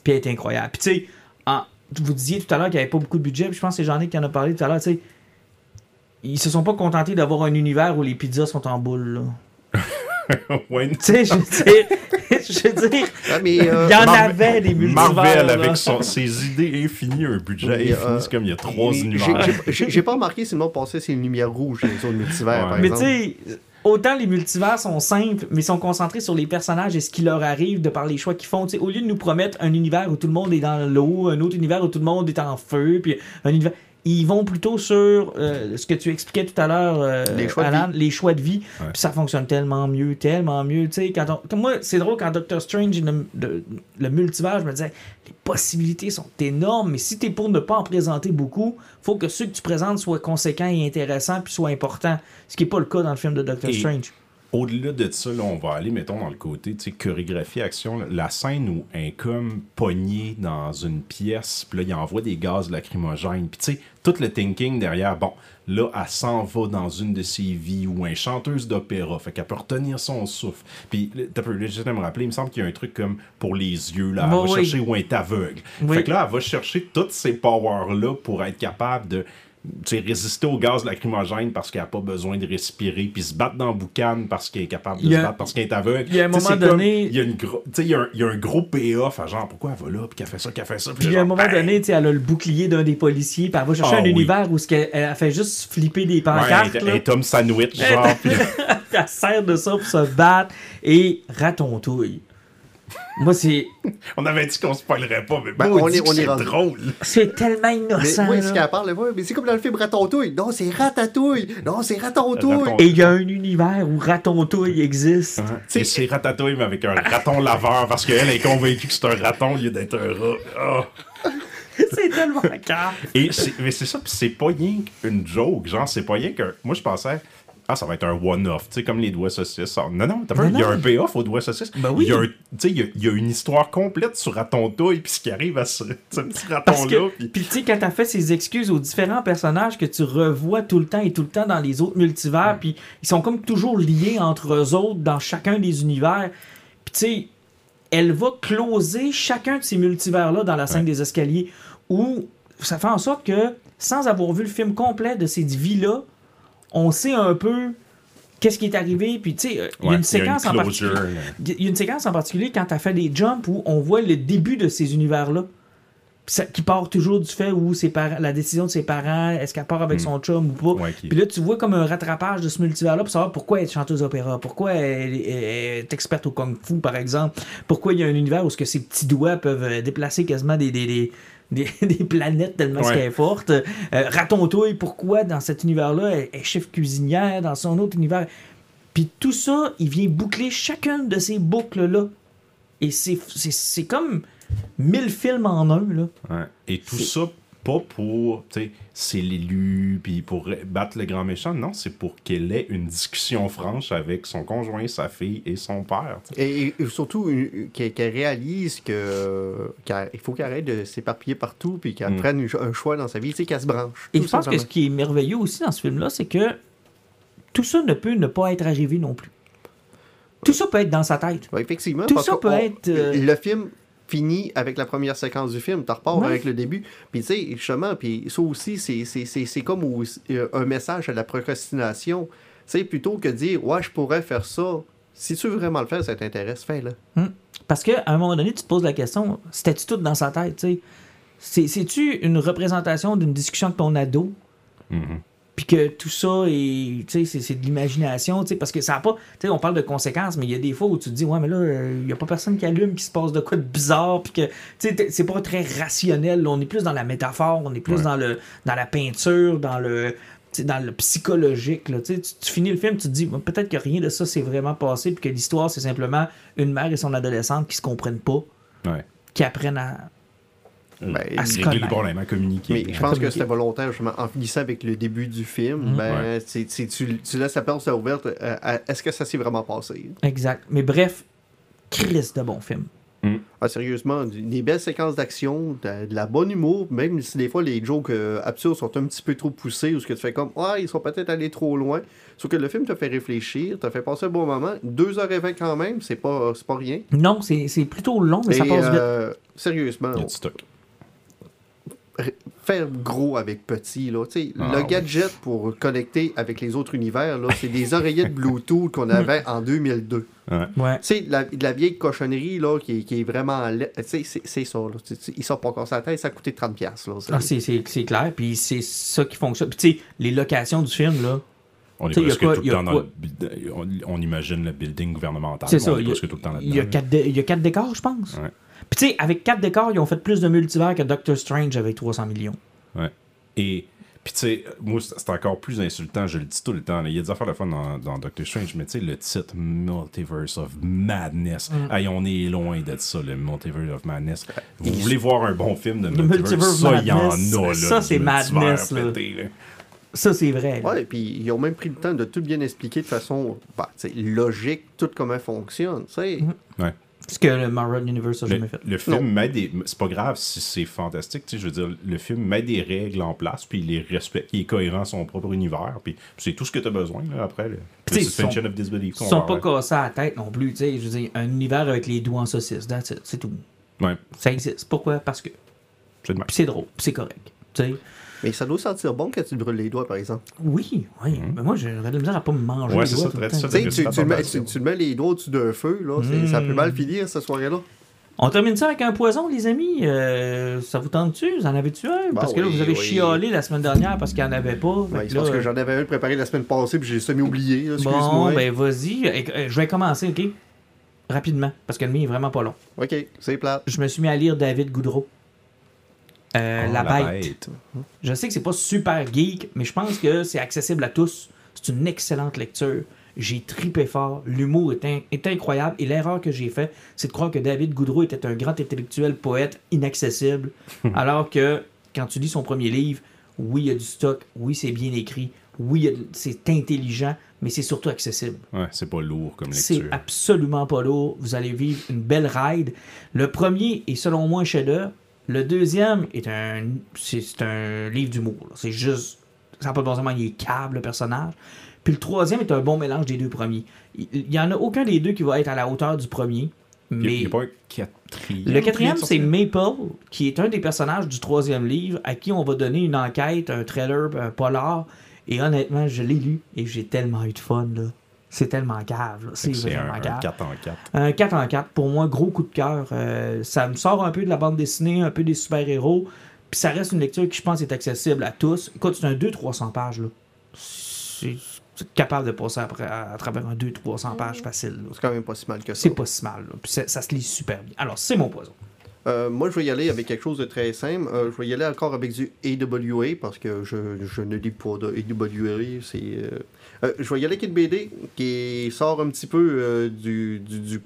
Puis elle est incroyable. Puis tu sais, en- vous disiez tout à l'heure qu'il n'y avait pas beaucoup de budget, puis je pense que c'est Jean-Nic qui en a parlé tout à l'heure, tu sais, ils se sont pas contentés d'avoir un univers où les pizzas sont en boule. Là. Ouais, Tu sais, je veux dire, je veux dire, Ah, mais, euh, il y en Mar- avait des multivers. Marvel, là. avec son- ses idées infinies, un budget infini, euh, c'est comme il y a trois univers. j'ai- pas remarqué si le monde passait c'est une lumière rouge dans les autres multivers, Ouais. par Mais tu sais, autant les multivers sont simples, mais sont concentrés sur les personnages et ce qui leur arrive de par les choix qu'ils font. Au lieu de nous promettre un univers où tout le monde est dans l'eau, un autre univers où tout le monde est en feu, puis un univers. Ils vont plutôt sur euh, ce que tu expliquais tout à l'heure, euh, Les choix de Alan, les choix de vie. Ouais. Puis ça fonctionne tellement mieux, tellement mieux. Tu sais, quand on- comme moi, c'est drôle quand Doctor Strange, le, le multivers, je me disais, les possibilités sont énormes, mais si t'es pour ne pas en présenter beaucoup, faut que ceux que tu présentes soient conséquents et intéressants, puis soient importants. Ce qui n'est pas le cas dans le film de Doctor Et- Strange. Au-delà de ça, là, on va aller, mettons, dans le côté, tu sais, chorégraphie, action. La scène où un comme pogné dans une pièce, puis là, il envoie des gaz lacrymogènes. Puis tu sais, tout le thinking derrière, bon, là, elle s'en va dans une de ses vies ou un chanteuse d'opéra, fait qu'elle peut retenir son souffle. Puis, t'as j'essaie de me rappeler, il me semble qu'il y a un truc comme pour les yeux, là, elle Bon, va oui. chercher où elle est aveugle. Oui. Fait que là, elle va chercher toutes ces powers-là pour être capable de résister au gaz lacrymogène parce qu'elle n'a pas besoin de respirer, puis se battre dans le boucan parce qu'elle est capable de Il y a- se battre parce qu'elle est aveugle. il y a un moment donné- Il y a, il y a un- il y a un gros payoff à genre pourquoi elle va là, puis qu'elle fait ça, qu'elle fait ça. Puis à un genre, moment bang! donné, tu sais, elle a le bouclier d'un des policiers, puis elle va chercher Ah un oui. univers où elle fait juste flipper des Ouais, pancartes. un, là. un Tom Sandwich, genre. puis- elle sert de ça pour se battre et ratontouille. Moi, c'est on avait dit qu'on spoilerait pas, mais Ben, bon, on on est- on est drôle. c'est tellement Mais innocent. oui, là. ce qu'elle parle, mais c'est comme dans le film Ratatouille. Non, c'est Ratatouille. Non, c'est Ratatouille. Et il y a un univers où Ratontouille existe. Et c'est Ratatouille, mais avec un raton laveur, parce qu'elle est convaincue que c'est un raton au lieu d'être un rat. Ah. c'est tellement calme. Et mais c'est ça, puis c'est pas rien qu'une joke. Genre, c'est pas rien que. Moi, je pensais. Ah, ça va être un one-off, tu sais, comme les doigts saucisses. Non, non, t'as il y a un payoff aux doigts saucisses. Ben oui. Il y a, un- il y a- il y a une histoire complète sur Raton-Touille, puis ce qui arrive à ce, ce petit raton-là. puis- tu sais, quand t'as fait ces excuses aux différents personnages que tu revois tout le temps et tout le temps dans les autres multivers, puis ils sont comme toujours liés entre eux autres dans chacun des univers. Puis tu sais, elle va closer chacun de ces multivers-là dans la scène des escaliers, où ça fait en sorte que, sans avoir vu le film complet de ces vies-là, on sait un peu qu'est-ce qui est arrivé. Puis tu sais, euh, il y a une séquence en particulier. Il y a une séquence en particulier quand tu as fait des jumps où on voit le début de ces univers-là. Qui part toujours du fait où ses parents, la décision de ses parents, est-ce qu'elle part avec son chum ou pas. Hmm. Ouais, qui- Puis là, tu vois comme un rattrapage de ce multivers-là pour savoir pourquoi elle est chanteuse d'opéra, pourquoi elle, est- elle est experte au kung-fu, par exemple. Pourquoi il y a un univers où ce que ses petits doigts peuvent euh, déplacer quasiment des, des, des, des- des planètes tellement Ouais. qu'elle est forte. Euh, Raton-touille, pourquoi dans cet univers-là, elle est chef cuisinière, dans son autre univers. Puis tout ça, il vient boucler chacune de ces boucles-là. Et c'est comme mille films en un, là. Ouais. Et tout ça, pas pour, tu sais, c'est l'élu, puis pour battre le grand méchant. Non, c'est pour qu'elle ait une discussion franche avec son conjoint, sa fille et son père. Et, et surtout, qu'elle réalise que qu'il faut qu'elle arrête de s'éparpiller partout puis qu'elle Mm. prenne un choix dans sa vie, tu sais, qu'elle se branche. Et Tout je pense que ce qui est merveilleux aussi dans ce film-là, c'est que tout ça ne peut ne pas être arrivé non plus. Tout ça peut être dans sa tête. Ouais, effectivement. Tout parce ça peut on- être, euh, Le film finit avec la première séquence du film. Tu repars Ouais. avec le début. Puis, tu sais, justement, puis ça aussi, c'est- c'est c'est- c'est comme au- euh, un message à la procrastination. Tu sais, plutôt que de dire, ouais, je pourrais faire ça. Si tu veux vraiment le faire, ça t'intéresse, fais-le. Parce qu'à un moment donné, tu te poses la question, c'était-tu tout dans sa tête, tu sais? C'est- C'est-tu une représentation d'une discussion avec ton ado? Mhm. Puis que tout ça est, tu sais, c'est- c'est de l'imagination, parce que ça a pas, tu sais, on parle de conséquences, mais il y a des fois où tu te dis, ouais, mais là, il n'y a pas personne qui allume, qui se passe de quoi de bizarre, puis que, tu sais, c'est pas très rationnel, là. on est plus dans la métaphore, on est plus Ouais. dans le, dans la peinture, dans le, dans le psychologique, là, tu, finis le film, tu te dis, peut-être que rien de ça s'est vraiment passé, puis que l'histoire, c'est simplement une mère et son adolescente qui se comprennent pas, Ouais. qui apprennent à, Ben, le connaître. problème, à communiquer. Mais je pense que c'était volontaire, justement, en finissant avec le début du film. Mhm. Ben, tu, tu laisses la porte ouverte. euh, Est-ce que ça s'est vraiment passé? Exact. Mais bref, Chris de bon film. Ah, sérieusement, des belles séquences d'action, de, de la bonne humour, même si des fois les jokes euh, absurdes sont un petit peu trop poussés ou ce que tu fais comme Ah, ils sont peut-être allés trop loin. Sauf que le film te fait réfléchir, te fait passer un bon moment. 2h20 quand même, c'est pas, c'est pas rien. Non, c'est c'est plutôt long, mais ça passe vite. euh, sérieusement, Il y a du stock. Faire gros avec petit. Là. Tu sais, Ah, le gadget pour connecter avec les autres univers, là, c'est des oreillettes Bluetooth qu'on avait en 2002. Ouais. La, de la vieille cochonnerie là, qui, est- qui est vraiment. laid. Tu sais, c'est c'est ça. Là. Tu sais, Ils sortent pas encore sa tête, ça a coûté 30$. piastres, Là. C'est- Ah, c'est- c'est c'est clair, puis c'est ça qui fonctionne. Puis tu sais, les locations du film, là, On est T'sais, presque quoi- tout le temps dans on, on imagine le building gouvernemental. c'est ça. Il y, a, quatre dé- il y a quatre décors, je pense. Ouais. Puis tu sais, avec quatre décors, ils ont fait plus de multivers que Doctor Strange avec 300 millions. Ouais. Et puis tu sais, moi c'est encore plus insultant, je le dis tout le temps. là. Il y a des affaires de fun dans, dans Doctor Strange, mais tu sais, le titre Multiverse of Madness. Mm. Hey, on est loin d'être ça, le Multiverse of Madness. Vous voulez voir un bon film de Multiverse? Multiverse Ça, il y en Madness, a là. ça, c'est Madness, là. pété, là. Ça, c'est vrai. Ouais, puis ils ont même pris le temps de tout bien expliquer de façon bah, tu sais, logique, tout comment fonctionne. tu sais. Ouais. Ce que le Marvel Universe a Le, jamais fait. le film met des. C'est pas grave si c'est fantastique, tu sais, je veux dire, le film met des règles en place, puis il les respecte, il est cohérent à son propre univers, puis c'est tout ce que tu as besoin, là, après. Le, le suspension sont- of disbelief. Ils sont pas cassés à la tête non plus. tu sais, Je veux dire, un univers avec les doigts en saucisse, that's it, c'est tout. Ouais, Ça existe. Pourquoi? Parce que. Puis c'est drôle, puis c'est correct. Tu sais. Mais ça doit sentir bon quand tu te brûles les doigts, par exemple. Oui, oui. Mais moi, j'aurais de la misère à pas me manger Ouais, les doigts ça, tout le très- temps. ça, Tu mets, tu, tu le mets les doigts au-dessus d'un feu, là, ça peut mal finir cette soirée-là. On termine ça avec un poison, les amis. Euh, ça vous tente-tu? Vous en avez-tu un? Bah parce que là, oui, vous avez oui. chialé la semaine dernière parce qu'il n'y en avait pas. C'est parce que j'en avais un préparé la semaine passée puis j'ai semi-oublié. Bon, ben vas-y. Euh, Je vais commencer, OK? Rapidement, parce que le mien est vraiment pas long. Ok, c'est plat. Je me suis mis à lire David Goudreau. Euh, Oh, la, bête. Je sais que c'est pas super geek, mais je pense que c'est accessible à tous. C'est une excellente lecture. J'ai tripé fort. L'humour est, in- est incroyable. Et l'erreur que j'ai faite, c'est de croire que David Goudreau était un grand intellectuel poète inaccessible. alors que quand tu lis son premier livre, oui, il y a du stock. Oui, c'est bien écrit. Oui, c'est intelligent, mais c'est surtout accessible. Ouais, c'est pas lourd comme C'est lecture. absolument pas lourd. Vous allez vivre une belle ride. Le premier est selon moi un chef-d'œuvre. Le deuxième est un, c'est un livre d'humour. C'est juste, ça n'a pas de bon sens, il est câble le personnage. Puis le troisième est un bon mélange des deux premiers. Il il y en a aucun des deux qui va être à la hauteur du premier. Il Mais n'y a, pas un quatrième. le quatrième, c'est? Maple, qui est un des personnages du troisième livre, à qui on va donner une enquête, un trailer, un polar. Et honnêtement, je l'ai lu et j'ai tellement eu de fun. là. C'est tellement cave. là. C'est C'est un, vraiment un cave. 4 en 4. Un 4 en 4, pour moi, gros coup de cœur. Euh, ça me sort un peu de la bande dessinée, un peu des super-héros. Puis ça reste une lecture qui, je pense, est accessible à tous. Écoute, c'est un 200-300 pages. là. C'est capable de passer après, à, à travers un 200-300 pages facile. là. C'est quand même pas si mal que ça. C'est pas si mal. là. Puis ça, ça se lit super bien. Alors, c'est mon poison. Euh, moi, je vais y aller avec quelque chose de très simple. Euh, je vais y aller encore avec du AWA parce que je, je ne lis pas de AWA. Euh, je vais y aller avec une BD qui sort un petit peu du, du, du,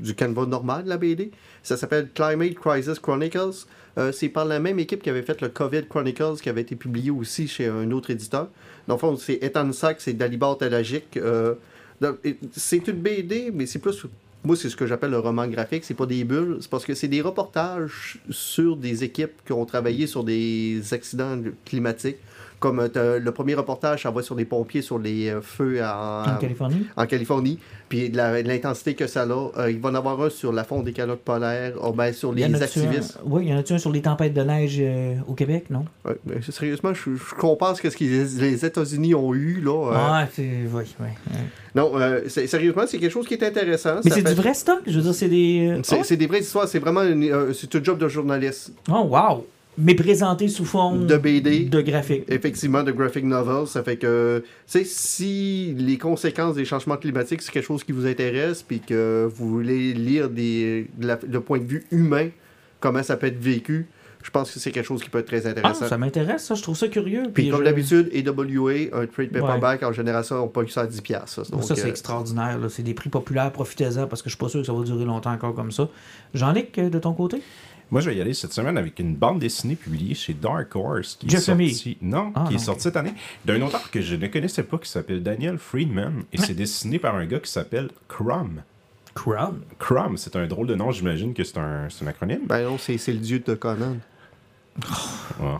du canevas normal de la BD. Ça s'appelle Climate Crisis Chronicles. C'est par la même équipe qui avait fait le COVID Chronicles qui avait été publié aussi chez un autre éditeur. Dans le fond, c'est Ethan Sachs et Dalibor Talagic. C'est une BD, mais c'est plus moi, c'est ce que j'appelle un roman graphique. C'est pas des bulles. C'est parce que c'est des reportages sur des équipes qui ont travaillé sur des accidents climatiques. Comme euh, le premier reportage, ça va sur des pompiers sur les euh, feux en, En Californie? en Californie. Puis l'intensité que ça a. Euh, il va en avoir un sur la fonte des calottes polaires, oh, ben, sur les a-tu un- activistes. Oui, il y en a-tu un sur les tempêtes de neige euh, au Québec, non? Ouais, mais sérieusement, je, je compare ce que les, les États-unis ont eu. Là, Ah, c'est. Oui, oui. Non, euh, sérieusement, c'est quelque chose qui est intéressant. Mais c'est fait- du vrai stock? Je veux dire, c'est des. euh, C'est oh, des vraies histoires. C'est vraiment une, euh, c'est un job de journaliste. Oh, wow! Mais présenté sous forme De BD. de graphique. effectivement de graphic novel. Ça fait que, tu sais, si les conséquences des changements climatiques, c'est quelque chose qui vous intéresse, puis que vous voulez lire des, de la- point de vue humain, comment ça peut être vécu, je pense que c'est quelque chose qui peut être très Ah, intéressant. ça m'intéresse, ça. Je trouve ça curieux. puis comme je- d'habitude, AWA, un trade paperback, en général, ça, on peut ça à 10$. piastres, ça. Donc, ça, c'est euh, extraordinaire. là. C'est des prix populaires. Profitez-en parce que je suis pas sûr que ça va durer longtemps encore comme ça. Jean-Luc, euh, de ton côté? Moi, je vais y aller cette semaine avec une bande dessinée publiée chez Dark Horse qui Jeff est sortie, non, Ah, qui non. est sortie cette année d'un auteur que je ne connaissais pas qui s'appelle Daniel Friedman et c'est dessiné par un gars qui s'appelle Crumb. Crown. Crumb, c'est un drôle de nom, j'imagine que c'est un, c'est un acronyme. Ben non, c'est c'est le dieu de Conan. Ouais.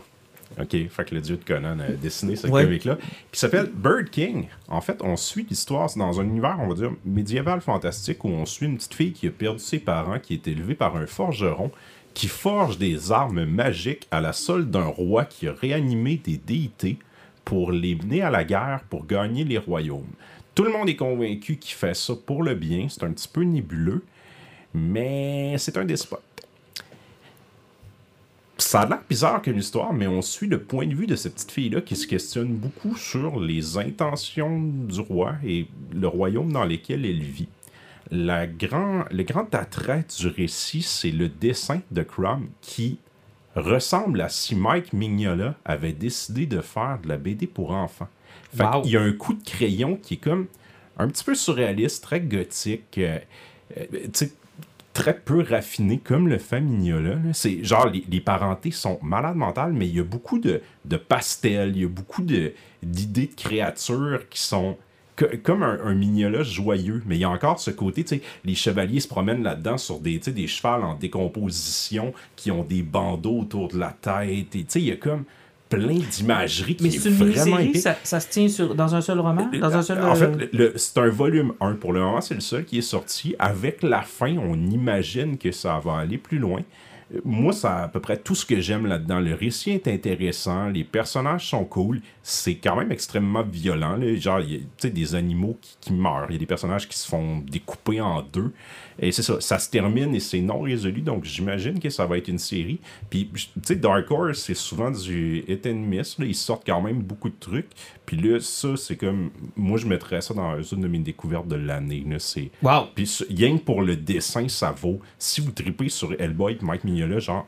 OK, fait que le dieu de Conan a dessiné ce Ouais. comic-là, qui s'appelle Bird King. En fait, on suit l'histoire dans un univers, on va dire, médiéval fantastique, où on suit une petite fille qui a perdu ses parents, qui est élevée par un forgeron, qui forge des armes magiques à la solde d'un roi qui a réanimé des déités pour les mener à la guerre pour gagner les royaumes. Tout le monde est convaincu qu'il fait ça pour le bien, c'est un petit peu nébuleux, mais c'est un despote. Ça a l'air bizarre comme histoire, mais on suit le point de vue de cette petite fille-là qui se questionne beaucoup sur les intentions du roi et le royaume dans lequel elle vit. La grand, le grand attrait du récit, c'est le dessin de Crumb qui ressemble à si Mike Mignola avait décidé de faire de la BD pour enfants. Fait Wow. Il y a un coup de crayon qui est comme un petit peu surréaliste, très gothique, euh, euh, très peu raffiné, comme le fait Mignola. C'est genre, les, les parentés sont malades mentales, mais il y a beaucoup de, de pastels, il y a beaucoup de- d'idées de créatures qui sont que- comme un, un Mignola joyeux, mais il y a encore ce côté, tu sais, les chevaliers se promènent là-dedans sur des, des chevals en décomposition qui ont des bandeaux autour de la tête, et tu sais, il y a comme plein d'imagerie qui Mais est une vraiment épique. ça, ça se tient sur, dans un seul roman? Dans un seul, En fait, euh, c'est un volume 1 pour le moment, c'est le seul qui est sorti. Avec la fin, on imagine que ça va aller plus loin. Moi, c'est à peu près tout ce que j'aime là-dedans. Le récit est intéressant, les personnages sont cool, c'est quand même extrêmement violent. là. Genre, il y a tu sais, des animaux qui, qui meurent, il y a des personnages qui se font découper en deux. Et c'est ça, ça se termine et c'est non résolu, donc j'imagine que ça va être une série. Puis, tu sais, Dark Horse, c'est souvent du hit and miss. là. Ils sortent quand même beaucoup de trucs. Puis là, ça, c'est comme. Moi, je mettrais ça dans une de mes découvertes de l'année. Wow! Puis rien que pour le dessin, ça vaut. Si vous tripez sur Hellboy et Mike Mignola, genre,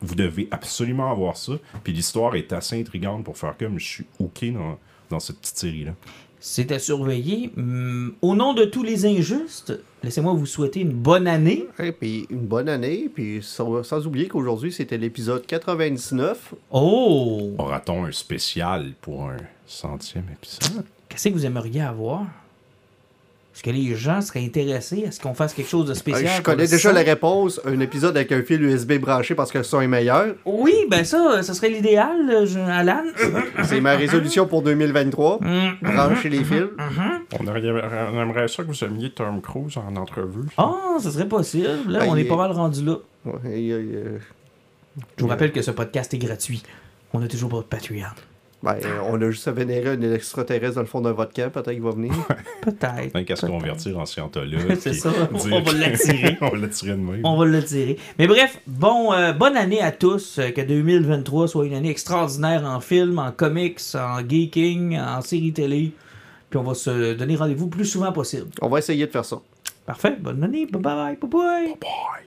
vous devez absolument avoir ça. Puis l'histoire est assez intrigante pour faire comme je suis OK dans, dans cette petite série-là. C'est à surveiller. Hum, au nom de tous les injustes, laissez-moi vous souhaiter une bonne année. Et puis une bonne année, puis sans, sans oublier qu'aujourd'hui c'était l'épisode 99. Oh! Aura-t-on un spécial pour un centième épisode? Qu'est-ce que vous aimeriez avoir? Est-ce que les gens seraient intéressés à ce qu'on fasse quelque chose de Euh, spécial? je connais déjà la réponse, un épisode avec un fil USB branché parce que le son est meilleur. Oui, ben ça, ce serait l'idéal, euh, je- Alan. C'est ma résolution pour 2023. Brancher les fils. On, aurait- on aimerait ça que vous aimiez Tom Cruise en entrevue. Ah, ça serait possible. Là, Ben, on est pas mal rendu là. Ouais, euh, Je vous rappelle que ce podcast est gratuit. On a toujours pas de Patreon. Ben, on a juste à vénérer un extraterrestre dans le fond d'un vodka, peut-être qu'il va venir. Peut-être. Tant qu'à se peut-être. convertir en scientologue. C'est ça, on va l'attirer. on va l'attirer de même. On va le tirer. Mais bref, bon, euh, bonne année à tous. euh, que 2023 soit une année extraordinaire en film, en comics, en geeking, en série télé. Puis on va se donner rendez-vous le plus souvent possible. On va essayer de faire ça. Parfait. Bonne année. Bye bye. Bye bye. Bye.